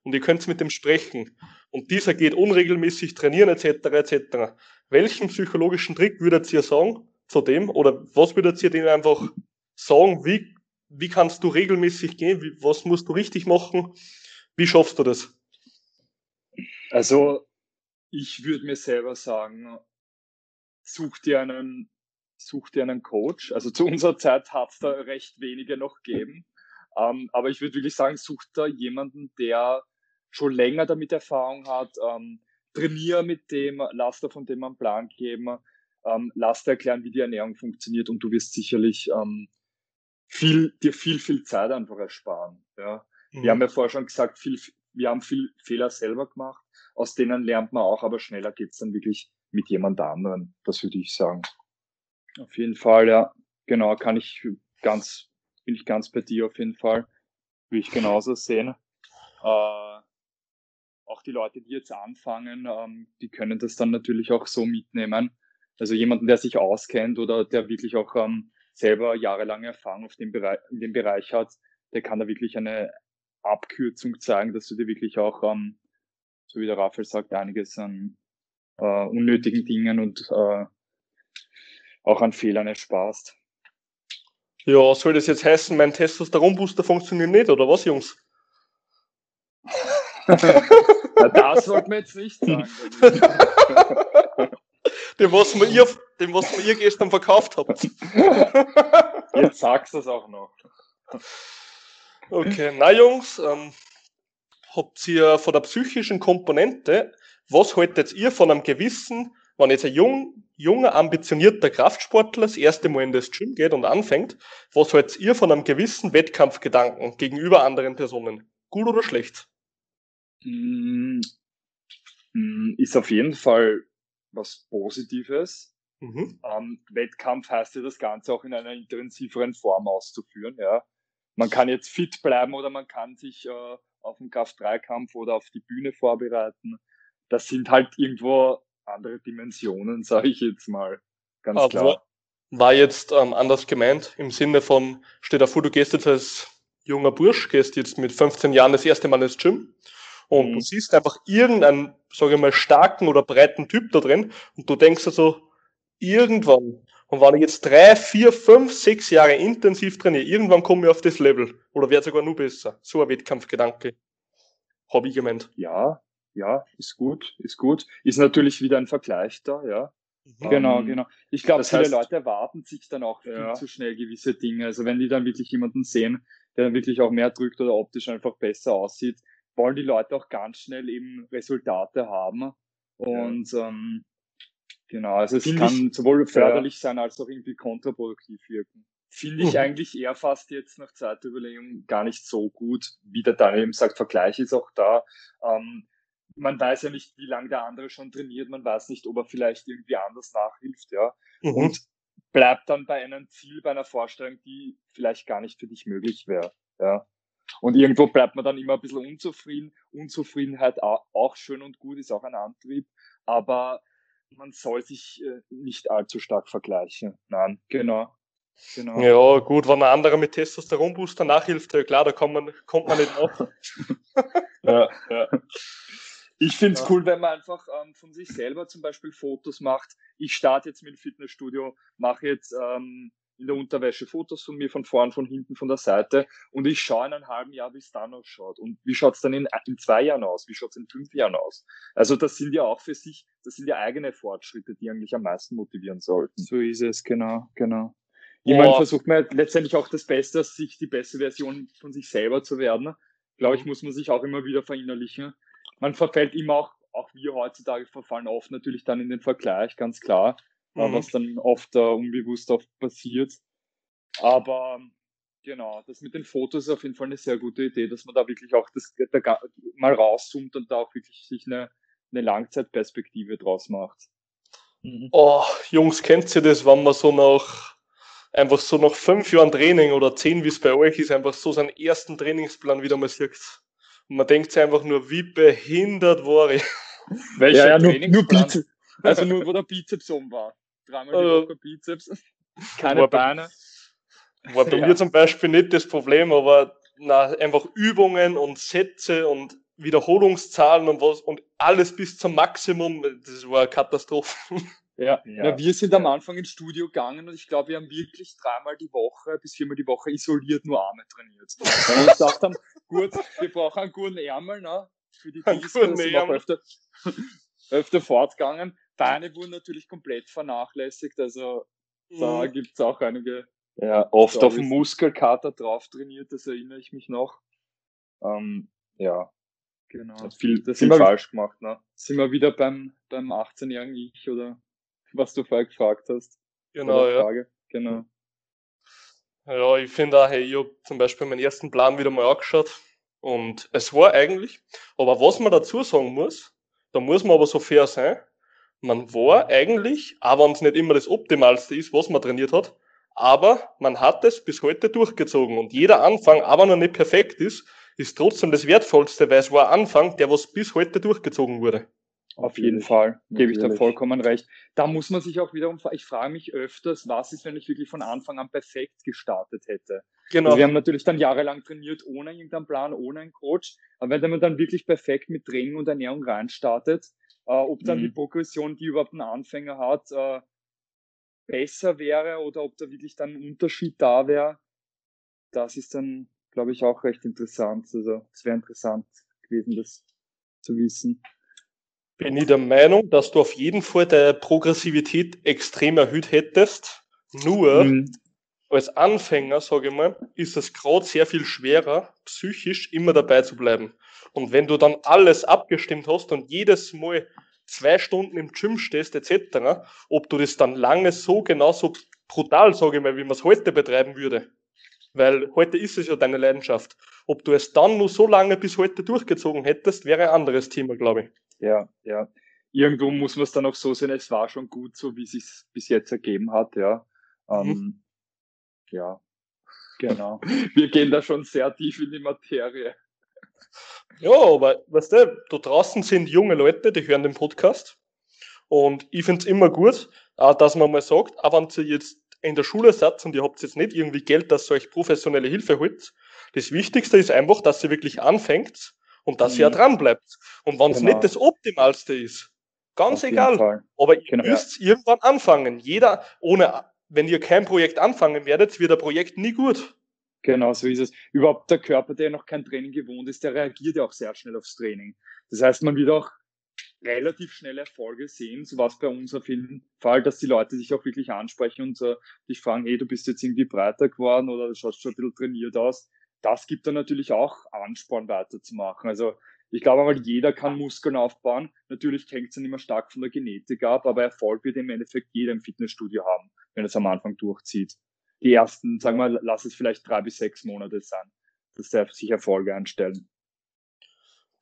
und ihr könnt mit dem sprechen und dieser geht unregelmäßig trainieren etc. etc. Welchen psychologischen Trick würdet ihr sagen zu dem oder was würdet ihr denen einfach sagen, wie, wie kannst du regelmäßig gehen, wie, was musst du richtig machen, wie schaffst du das? Also ich würde mir selber sagen, such dir einen, such dir einen Coach. Also zu unserer Zeit hat es da recht wenige noch gegeben. Ähm, aber ich würde wirklich sagen, such da jemanden, der schon länger damit Erfahrung hat. Ähm, trainier mit dem, lass da von dem einen Plan geben, ähm, lass dir erklären, wie die Ernährung funktioniert und du wirst sicherlich ähm, viel, dir viel, viel Zeit einfach ersparen. Ja. Mhm. Wir haben ja vorher schon gesagt, viel, wir haben viel Fehler selber gemacht, aus denen lernt man auch, aber schneller geht's dann wirklich mit jemand anderen. Das würde ich sagen. Auf jeden Fall, ja. Genau, kann ich ganz, bin ich ganz bei dir auf jeden Fall. Will ich genauso sehen. Äh, auch die Leute, die jetzt anfangen, ähm, die können das dann natürlich auch so mitnehmen. Also jemanden, der sich auskennt oder der wirklich auch ähm, selber jahrelange Erfahrung auf dem Bereich, in dem Bereich hat, der kann da wirklich eine Abkürzung zeigen, dass du dir wirklich auch, ähm, so wie der Raphael sagt, einiges an äh, unnötigen Dingen und äh, auch an Fehlern ersparst. Ja, soll das jetzt heißen, mein Testosteronbooster funktioniert nicht, oder was, Jungs? Na, das sollte man jetzt nicht sagen. dem, was mir ihr, dem, was mir ihr gestern verkauft habt. Jetzt sagst du es auch noch. Okay, na Jungs, ähm, habt ihr von der psychischen Komponente was haltet ihr von einem gewissen, wenn jetzt ein jung, junger, ambitionierter Kraftsportler das erste Mal in das Gym geht und anfängt, was haltet ihr von einem gewissen Wettkampfgedanken gegenüber anderen Personen? Gut oder schlecht? Mm, mm, ist auf jeden Fall was Positives. Mhm. Ähm, Wettkampf heißt ja das Ganze auch in einer intensiveren Form auszuführen. Ja. Man kann jetzt fit bleiben oder man kann sich äh, auf den Kraft-3-Kampf oder auf die Bühne vorbereiten das sind halt irgendwo andere Dimensionen, sage ich jetzt mal. Ganz Aber klar. War jetzt ähm, anders gemeint, im Sinne von, stell dir vor, du gehst jetzt als junger Bursch, gehst jetzt mit 15 Jahren das erste Mal ins Gym und mhm. du siehst einfach irgendeinen, sage ich mal, starken oder breiten Typ da drin und du denkst also, irgendwann, und wenn ich jetzt drei, vier, fünf, sechs Jahre intensiv trainiere, irgendwann komme ich auf das Level oder werde sogar nur besser. So ein Wettkampfgedanke. Habe ich gemeint. Ja, ja, ist gut, ist gut. Ist natürlich wieder ein Vergleich da, ja. Mhm. Genau, ähm, genau. Ich glaube, viele heißt, Leute erwarten sich dann auch viel ja. zu schnell gewisse Dinge. Also wenn die dann wirklich jemanden sehen, der dann wirklich auch mehr drückt oder optisch einfach besser aussieht, wollen die Leute auch ganz schnell eben Resultate haben. Und ja. ähm, genau, also es Find kann sowohl förderlich sein als auch irgendwie kontraproduktiv wirken. Finde ich mhm. eigentlich eher fast jetzt nach zweiter Überlegung gar nicht so gut, wie der Daniel eben sagt, Vergleich ist auch da. Ähm, man weiß ja nicht, wie lange der andere schon trainiert, man weiß nicht, ob er vielleicht irgendwie anders nachhilft, ja. Mhm. Und bleibt dann bei einem Ziel, bei einer Vorstellung, die vielleicht gar nicht für dich möglich wäre, ja. Und irgendwo bleibt man dann immer ein bisschen unzufrieden. Unzufriedenheit auch schön und gut, ist auch ein Antrieb, aber man soll sich äh, nicht allzu stark vergleichen. Nein, genau. Genau. Ja, gut, wenn ein anderer mit Testosteronbooster nachhilft, ja klar, da kommt man, kommt man nicht auf. ja, ja. Ich finde es ja. cool, wenn man einfach ähm, von sich selber zum Beispiel Fotos macht. Ich starte jetzt mit dem Fitnessstudio, mache jetzt ähm, in der Unterwäsche Fotos von mir, von vorn, von hinten, von der Seite und ich schaue in einem halben Jahr, wie es dann ausschaut. Und wie schaut es dann in, in zwei Jahren aus? Wie schaut es in fünf Jahren aus? Also das sind ja auch für sich, das sind ja eigene Fortschritte, die eigentlich am meisten motivieren sollten. So ist es, genau, genau. Jemand oh. versucht man letztendlich auch das Beste, sich die beste Version von sich selber zu werden. Glaube ich, mhm. muss man sich auch immer wieder verinnerlichen man verfällt immer auch, auch wir heutzutage verfallen oft natürlich dann in den Vergleich, ganz klar, mhm. was dann oft uh, unbewusst oft passiert. Aber genau, das mit den Fotos ist auf jeden Fall eine sehr gute Idee, dass man da wirklich auch das da, mal rauszoomt und da auch wirklich sich eine, eine Langzeitperspektive draus macht. Mhm. Oh, Jungs, kennt ihr das, wenn man so nach einfach so nach fünf Jahren Training oder zehn, wie es bei euch ist, einfach so seinen ersten Trainingsplan wieder mal sieht? Und man denkt sich einfach nur, wie behindert war ich. Welcher ja, ja, nur, nur Bizeps. Also nur, wo der Bizeps um war. Dreimal die also Woche Bizeps. Keine war Beine. War bei ja. mir zum Beispiel nicht das Problem, aber na, einfach Übungen und Sätze und Wiederholungszahlen und was und alles bis zum Maximum, das war eine Katastrophe. Ja, ja. ja, wir sind am Anfang ins Studio gegangen und ich glaube, wir haben wirklich dreimal die Woche bis viermal die Woche isoliert nur Arme trainiert. Weil wir uns gedacht haben, gut, wir brauchen einen guten Ärmel, ne? Für die Piste sind wir öfter, öfter fortgegangen. Beine wurden natürlich komplett vernachlässigt, also mhm. da gibt es auch einige. Ja, oft auf dem Muskelkater drauf trainiert, das erinnere ich mich noch. Ähm, ja, genau. Hat viel, das viel falsch gemacht, ne? Sind wir wieder beim, beim 18-jährigen Ich oder was du vorher gefragt hast. Genau, ja. Genau. Ja, ich finde auch, hey, ich habe zum Beispiel meinen ersten Plan wieder mal angeschaut und es war eigentlich, aber was man dazu sagen muss, da muss man aber so fair sein, man war eigentlich, auch wenn es nicht immer das Optimalste ist, was man trainiert hat, aber man hat es bis heute durchgezogen und jeder Anfang, aber noch nicht perfekt ist, ist trotzdem das Wertvollste, weil es war ein Anfang, der was bis heute durchgezogen wurde. Auf jeden Fall, gebe ich da vollkommen recht. Da muss man sich auch wiederum, ich frage mich öfters, was ist, wenn ich wirklich von Anfang an perfekt gestartet hätte? Genau. Also wir haben natürlich dann jahrelang trainiert, ohne irgendeinen Plan, ohne einen Coach. Aber wenn man dann wirklich perfekt mit Training und Ernährung reinstartet, ob dann mhm. die Progression, die überhaupt ein Anfänger hat, äh, besser wäre oder ob da wirklich dann ein Unterschied da wäre, das ist dann, glaube ich, auch recht interessant. Also es wäre interessant gewesen, das zu wissen bin ich der Meinung, dass du auf jeden Fall deine Progressivität extrem erhöht hättest. Nur mhm. als Anfänger, sage ich mal, ist es gerade sehr viel schwerer, psychisch immer dabei zu bleiben. Und wenn du dann alles abgestimmt hast und jedes Mal zwei Stunden im Gym stehst, etc., ob du das dann lange so genauso brutal, sage ich mal, wie man es heute betreiben würde. Weil heute ist es ja deine Leidenschaft. Ob du es dann nur so lange bis heute durchgezogen hättest, wäre ein anderes Thema, glaube ich. Ja, ja. Irgendwo muss man es dann auch so sehen, es war schon gut, so wie es sich bis jetzt ergeben hat, ja. Ähm, mhm. Ja, genau. Wir gehen da schon sehr tief in die Materie. Ja, aber weißt du, da draußen sind junge Leute, die hören den Podcast. Und ich finde es immer gut, dass man mal sagt, auch wenn ihr jetzt in der Schule seid und ihr habt jetzt nicht irgendwie Geld, dass ihr euch professionelle Hilfe holt, das Wichtigste ist einfach, dass ihr wirklich anfängt und dass mhm. ihr dran bleibt. Und wenn es genau. nicht das Optimalste ist, ganz Auf egal. Aber ihr genau. müsst irgendwann anfangen. Jeder, ohne, wenn ihr kein Projekt anfangen werdet, wird der Projekt nie gut. Genau, so ist es. Überhaupt der Körper, der noch kein Training gewohnt ist, der reagiert ja auch sehr schnell aufs Training. Das heißt, man wird auch relativ schnell Erfolge sehen. So war es bei uns auf jeden Fall, dass die Leute sich auch wirklich ansprechen und uh, dich fragen, hey, du bist jetzt irgendwie breiter geworden oder du schaust schon ein bisschen trainiert aus das gibt dann natürlich auch Ansporn weiterzumachen. Also ich glaube mal, jeder kann Muskeln aufbauen. Natürlich hängt es dann immer stark von der Genetik ab, aber Erfolg wird im Endeffekt jeder im Fitnessstudio haben, wenn es am Anfang durchzieht. Die ersten, sagen wir, lass es vielleicht drei bis sechs Monate sein, dass der sich Erfolge einstellen.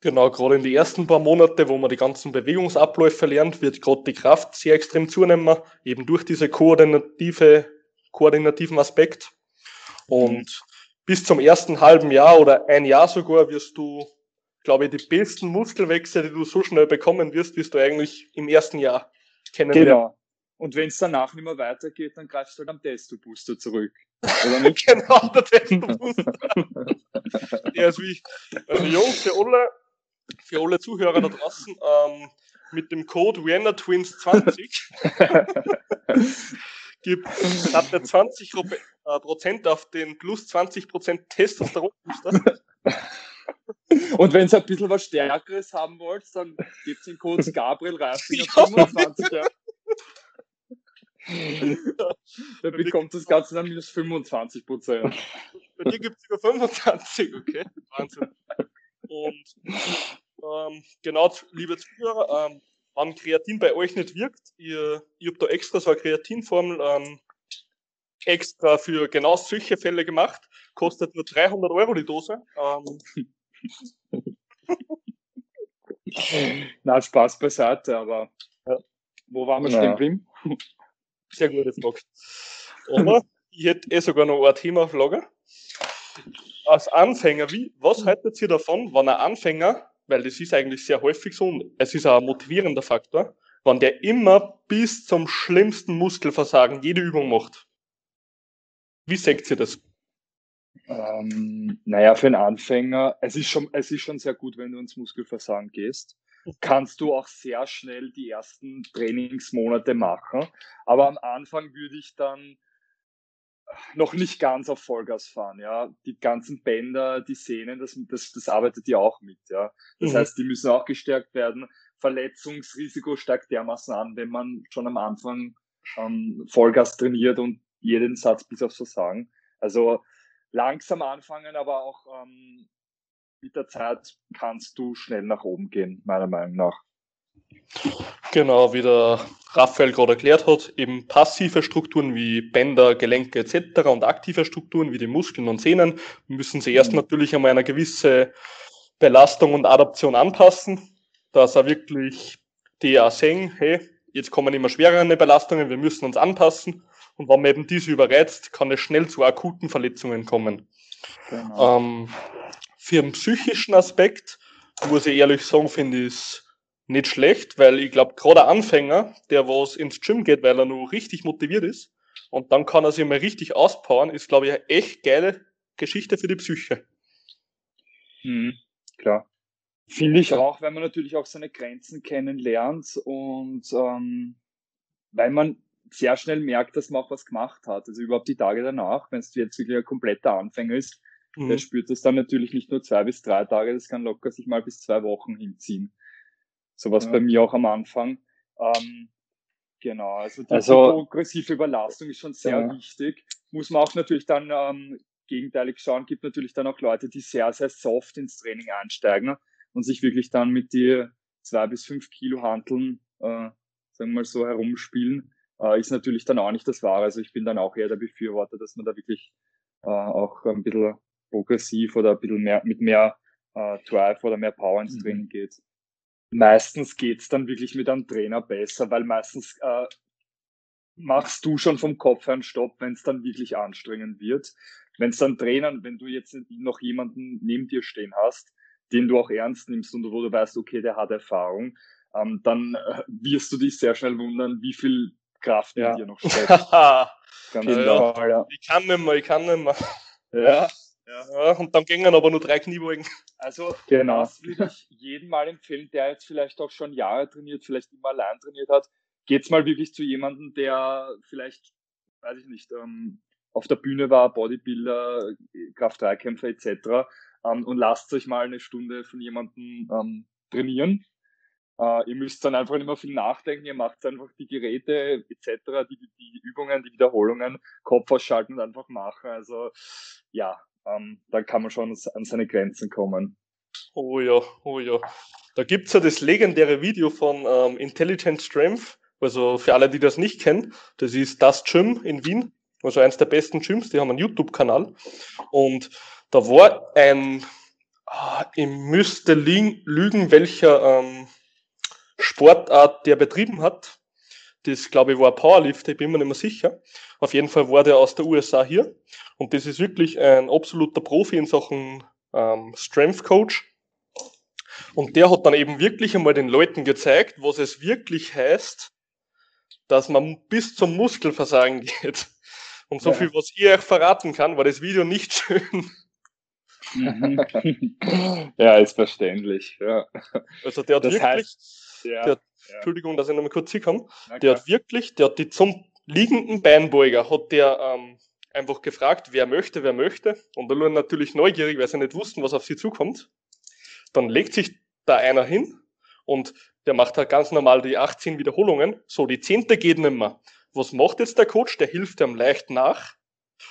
Genau, gerade in die ersten paar Monate, wo man die ganzen Bewegungsabläufe lernt, wird gerade die Kraft sehr extrem zunehmen, eben durch diese koordinative, koordinativen Aspekt. Und bis zum ersten halben Jahr oder ein Jahr sogar wirst du glaube ich, die besten Muskelwechsel, die du so schnell bekommen wirst, wirst du eigentlich im ersten Jahr kennenlernen. Genau. Und wenn es danach nicht mehr weitergeht, dann greifst du halt am Testo-Booster zurück. Oder nicht? genau, der Testo-Booster. der ist wie, also Jungs, für alle, für alle Zuhörer da draußen, ähm, mit dem Code Vienna Twins 20 gibt hat der 20 Prozent auf den plus 20 Prozent Testosteron-Booster. Und wenn ihr ein bisschen was Stärkeres haben wollt, dann gebt es den Code Gabriel Reisinger 25. Ja. Dann bekommt das Ganze dann minus 25 Prozent. Bei dir gibt es über 25, okay? Wahnsinn. Und ähm, genau, liebe Zuhörer, ähm, wenn Kreatin bei euch nicht wirkt, ihr, ihr habt da extra so eine Kreatinformel ähm, extra für genau solche Fälle gemacht, kostet nur 300 Euro die Dose. Ähm, Na, Spaß beiseite, aber ja. wo waren wir stehen geblieben? Sehr gute Frage. Aber ich hätte eh sogar noch ein Thema auf Lager. Als Anfänger, wie, was haltet ihr davon, wenn ein Anfänger, weil das ist eigentlich sehr häufig so und es ist auch ein motivierender Faktor, wenn der immer bis zum schlimmsten Muskelversagen jede Übung macht? Wie seht ihr das? Ähm, naja, für einen Anfänger, es ist, schon, es ist schon sehr gut, wenn du ins Muskelversagen gehst. Kannst du auch sehr schnell die ersten Trainingsmonate machen. Aber am Anfang würde ich dann noch nicht ganz auf Vollgas fahren, ja. Die ganzen Bänder, die Sehnen, das, das, das arbeitet ja auch mit, ja. Das mhm. heißt, die müssen auch gestärkt werden. Verletzungsrisiko steigt dermaßen an, wenn man schon am Anfang ähm, Vollgas trainiert und jeden Satz bis aufs Versagen. Also langsam anfangen, aber auch ähm, mit der Zeit kannst du schnell nach oben gehen, meiner Meinung nach. Genau, wie der Raphael gerade erklärt hat, eben passive Strukturen wie Bänder, Gelenke etc. und aktive Strukturen wie die Muskeln und Sehnen müssen sie erst mhm. natürlich einmal eine gewisse Belastung und Adaption anpassen, dass er wirklich die auch sehen, hey, jetzt kommen immer schwerere Belastungen, wir müssen uns anpassen und wenn man eben diese überreizt, kann es schnell zu akuten Verletzungen kommen. Genau. Ähm, für den psychischen Aspekt, muss ich ehrlich sagen, finde ich es nicht schlecht, weil ich glaube, gerade ein Anfänger, der was ins Gym geht, weil er nur richtig motiviert ist, und dann kann er sich mal richtig auspowern, ist, glaube ich, eine echt geile Geschichte für die Psyche. Mhm, klar. Finde ich auch, weil man natürlich auch seine Grenzen kennenlernt und ähm, weil man sehr schnell merkt, dass man auch was gemacht hat. Also überhaupt die Tage danach, wenn es jetzt wirklich ein kompletter Anfänger ist, mhm. der spürt das dann natürlich nicht nur zwei bis drei Tage, das kann locker sich mal bis zwei Wochen hinziehen. Sowas ja. bei mir auch am Anfang. Ähm, genau, also die also, progressive Überlastung ist schon sehr ja. wichtig. Muss man auch natürlich dann ähm, gegenteilig schauen, gibt natürlich dann auch Leute, die sehr, sehr soft ins Training einsteigen und sich wirklich dann mit die zwei bis fünf Kilo Handeln, äh, sagen wir mal so, herumspielen äh, ist natürlich dann auch nicht das Wahre. Also ich bin dann auch eher der Befürworter, dass man da wirklich äh, auch ein bisschen progressiv oder ein bisschen mehr mit mehr äh, Drive oder mehr Power ins mhm. Training geht. Meistens geht's dann wirklich mit einem Trainer besser, weil meistens äh, machst du schon vom Kopf her einen Stopp, wenn es dann wirklich anstrengend wird. Wenn es dann Trainern, wenn du jetzt noch jemanden neben dir stehen hast, den du auch ernst nimmst und wo du weißt, okay, der hat Erfahrung, ähm, dann äh, wirst du dich sehr schnell wundern, wie viel Kraft ja. in dir noch steckt. Ganz genau. Ja. Ich kann nicht mehr, ich kann nicht mehr. Ja. Ja. und dann gingen aber nur drei Kniebeugen. Also, genau. das würde ich jedem mal empfehlen, der jetzt vielleicht auch schon Jahre trainiert, vielleicht immer allein trainiert hat. Geht's mal wirklich zu jemandem, der vielleicht, weiß ich nicht, ähm, auf der Bühne war, Bodybuilder, Kraft-3-Kämpfer etc. Ähm, und lasst euch mal eine Stunde von jemandem ähm, trainieren Uh, ihr müsst dann einfach nicht mehr viel nachdenken, ihr macht einfach die Geräte etc., die, die, die Übungen, die Wiederholungen, Kopf ausschalten und einfach machen. Also ja, ähm, dann kann man schon an seine Grenzen kommen. Oh ja, oh ja. Da gibt's ja das legendäre Video von ähm, Intelligent Strength. Also für alle, die das nicht kennen, das ist das Gym in Wien. Also eins der besten Gyms, die haben einen YouTube-Kanal. Und da war ein, ah, ich müsste lügen, welcher ähm, Sportart der betrieben hat. Das, glaube ich, war ein Powerlifter, ich bin mir nicht mehr sicher. Auf jeden Fall war der aus der USA hier. Und das ist wirklich ein absoluter Profi in Sachen ähm, Strength Coach. Und der hat dann eben wirklich einmal den Leuten gezeigt, was es wirklich heißt, dass man bis zum Muskelversagen geht. Und so ja. viel, was ich euch verraten kann, war das Video nicht schön. ja, ist verständlich. Ja. Also der hat das wirklich, heißt, ja, der, ja. Entschuldigung, dass ich noch mal kurz hinkomme, der hat wirklich, der hat die zum liegenden Beinbeuger, hat der ähm, einfach gefragt, wer möchte, wer möchte. Und da waren natürlich neugierig, weil sie nicht wussten, was auf sie zukommt. Dann legt sich da einer hin und der macht halt ganz normal die 18 Wiederholungen. So, die zehnte geht nicht mehr. Was macht jetzt der Coach? Der hilft ihm leicht nach.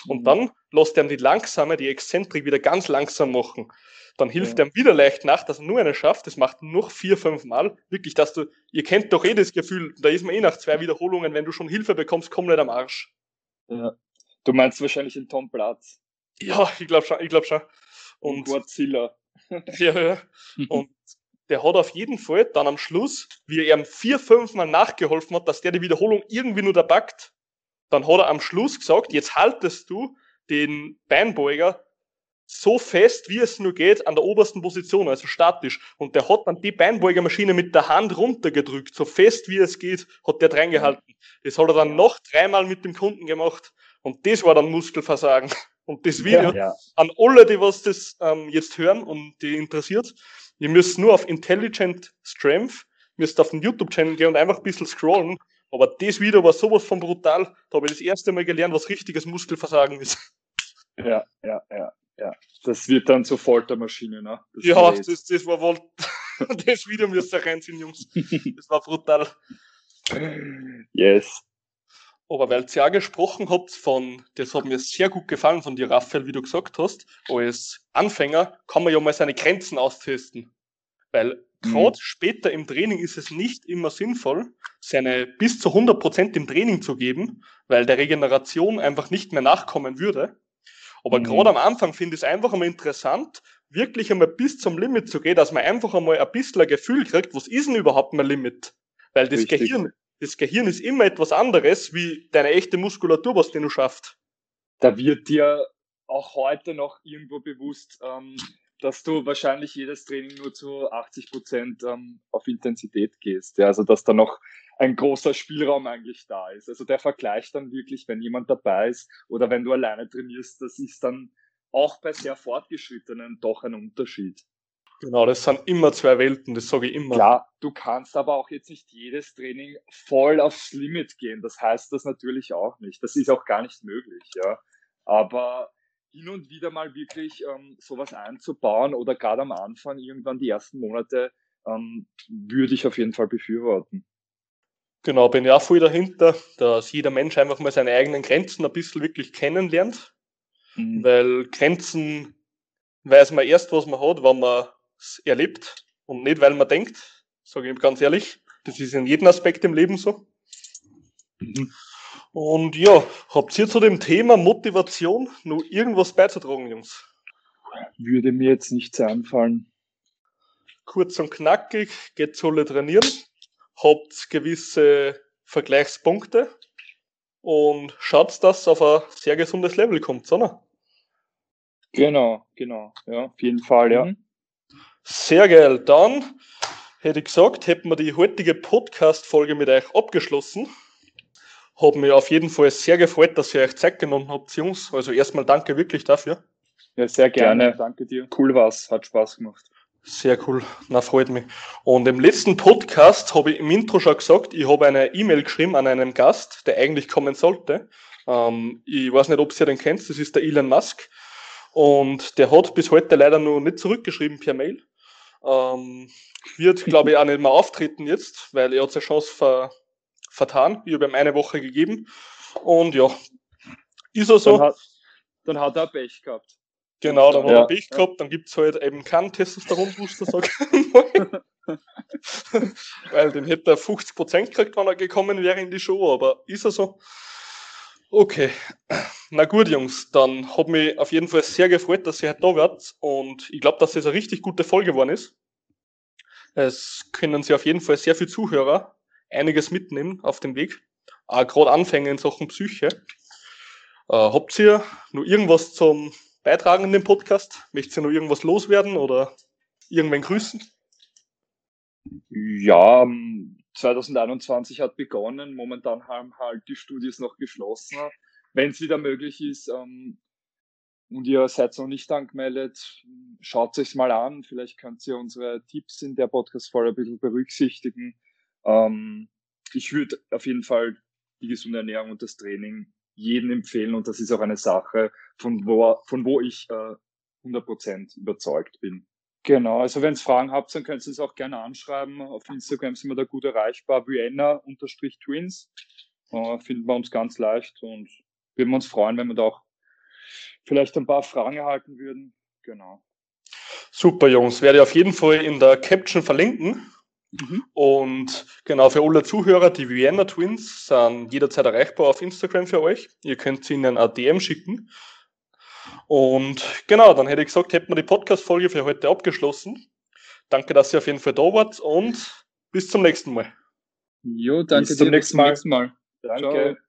Und mhm. dann lässt er ihm die langsame, die Exzentrik wieder ganz langsam machen. Dann hilft ja. er ihm wieder leicht nach, dass er nur eine schafft. Das macht noch vier, fünf Mal. Wirklich, dass du, ihr kennt doch eh das Gefühl, da ist man eh nach zwei Wiederholungen, wenn du schon Hilfe bekommst, komm nicht am Arsch. Ja. Du meinst wahrscheinlich den Tom Platz. Ja, ich glaube schon, ich glaube schon. Und Godzilla. Ja, ja. Und der hat auf jeden Fall dann am Schluss, wie er ihm vier, fünf Mal nachgeholfen hat, dass der die Wiederholung irgendwie nur da packt, dann hat er am Schluss gesagt, jetzt haltest du den Beinbeuger so fest, wie es nur geht, an der obersten Position, also statisch. Und der hat dann die Beinbeugermaschine mit der Hand runtergedrückt, so fest wie es geht, hat der reingehalten. Das hat er dann noch dreimal mit dem Kunden gemacht. Und das war dann Muskelversagen. Und das Video ja, ja. an alle, die was das ähm, jetzt hören und die interessiert, Ihr müsst nur auf Intelligent Strength, müsst auf den YouTube-Channel gehen und einfach ein bisschen scrollen. Aber das Video war sowas von brutal. Da habe ich das erste Mal gelernt, was richtiges Muskelversagen ist. Ja, ja, ja, ja. Das wird dann zur Foltermaschine, ne? Das ja, das, das war wohl, das Video müsst ihr reinziehen, Jungs. Das war brutal. Yes. Aber weil ihr ja gesprochen habt von, das hat mir sehr gut gefallen von dir, Raphael, wie du gesagt hast, als Anfänger kann man ja mal seine Grenzen austesten. Weil mhm. gerade später im Training ist es nicht immer sinnvoll, seine bis zu 100 Prozent im Training zu geben, weil der Regeneration einfach nicht mehr nachkommen würde. Aber mhm. gerade am Anfang finde ich es einfach einmal interessant, wirklich einmal bis zum Limit zu gehen, dass man einfach einmal ein bisschen ein Gefühl kriegt, was ist denn überhaupt mein Limit? Weil das Richtig. Gehirn, das Gehirn ist immer etwas anderes wie deine echte Muskulatur, was du schaffst. Da wird dir auch heute noch irgendwo bewusst, ähm, dass du wahrscheinlich jedes Training nur zu 80 Prozent ähm, auf Intensität gehst. Ja, also dass da noch ein großer Spielraum eigentlich da ist. Also der Vergleich dann wirklich, wenn jemand dabei ist oder wenn du alleine trainierst, das ist dann auch bei sehr fortgeschrittenen doch ein Unterschied. Genau, das sind immer zwei Welten, das sage ich immer. Klar, du kannst aber auch jetzt nicht jedes Training voll aufs Limit gehen. Das heißt das natürlich auch nicht. Das ist auch gar nicht möglich, ja. Aber hin und wieder mal wirklich ähm, sowas einzubauen oder gerade am Anfang, irgendwann die ersten Monate, ähm, würde ich auf jeden Fall befürworten. Genau, bin ja auch voll dahinter, dass jeder Mensch einfach mal seine eigenen Grenzen ein bisschen wirklich kennenlernt. Mhm. Weil Grenzen weiß man erst, was man hat, wenn man erlebt und nicht, weil man denkt, sage ich ganz ehrlich. Das ist in jedem Aspekt im Leben so. Mhm. Und ja, habt ihr zu dem Thema Motivation nur irgendwas beizutragen, Jungs? Würde mir jetzt nichts einfallen. Kurz und knackig, geht alle trainieren, habt gewisse Vergleichspunkte und schaut, dass es auf ein sehr gesundes Level kommt, oder? Genau, genau, ja, auf jeden Fall, ja. Mhm. Sehr geil. Dann hätte ich gesagt, hätten wir die heutige Podcast-Folge mit euch abgeschlossen. Hat mir auf jeden Fall sehr gefreut, dass ihr euch Zeit genommen habt, Jungs. Also erstmal danke wirklich dafür. Ja, sehr gerne. gerne. Danke dir. Cool war's. Hat Spaß gemacht. Sehr cool. Na, freut mich. Und im letzten Podcast habe ich im Intro schon gesagt, ich habe eine E-Mail geschrieben an einen Gast, der eigentlich kommen sollte. Ähm, ich weiß nicht, ob ihr den kennt. Das ist der Elon Musk. Und der hat bis heute leider noch nicht zurückgeschrieben per Mail. Ähm, wird, glaube ich, auch nicht mehr auftreten jetzt, weil er hat seine Chance ver vertan. Ich habe ihm eine Woche gegeben. Und ja, ist er so. Dann hat, dann hat er Pech gehabt. Genau, dann ja. hat er Pech gehabt, dann gibt es halt eben keinen Testosteron-Booster, sag ich mal. Weil den hätte er 50% gekriegt, wenn er gekommen wäre in die Show, aber ist er so? Okay. Na gut, Jungs, dann hat mich auf jeden Fall sehr gefreut, dass ihr heute da wart und ich glaube, dass es eine richtig gute Folge geworden ist. Es können Sie auf jeden Fall sehr viele Zuhörer einiges mitnehmen auf dem Weg. Auch gerade Anfänger in Sachen Psyche. Äh, habt ihr noch irgendwas zum Beitragen in dem Podcast? Möchtet ihr noch irgendwas loswerden oder irgendwen grüßen? Ja, 2021 hat begonnen. Momentan haben halt die Studios noch geschlossen. Wenn es wieder möglich ist ähm, und ihr seid noch nicht angemeldet, schaut es mal an. Vielleicht könnt ihr unsere Tipps in der Podcast-Folge ein bisschen berücksichtigen. Ähm, ich würde auf jeden Fall die gesunde Ernährung und das Training jedem empfehlen und das ist auch eine Sache, von wo, von wo ich äh, 100% überzeugt bin. Genau, also wenn ihr Fragen habt, dann könnt ihr es auch gerne anschreiben. Auf Instagram sind wir da gut erreichbar, Vienna-Twins. Äh, finden wir uns ganz leicht und würden uns freuen, wenn wir da auch vielleicht ein paar Fragen erhalten würden. Genau. Super, Jungs. Werde ich auf jeden Fall in der Caption verlinken. Mhm. Und genau, für alle Zuhörer, die Vienna Twins sind jederzeit erreichbar auf Instagram für euch. Ihr könnt ihnen ein DM schicken. Und genau, dann hätte ich gesagt, hätten wir die Podcast-Folge für heute abgeschlossen. Danke, dass ihr auf jeden Fall da wart und bis zum nächsten Mal. Jo, danke bis zum dir, nächsten Mal. Nächsten Mal. Danke. Ciao.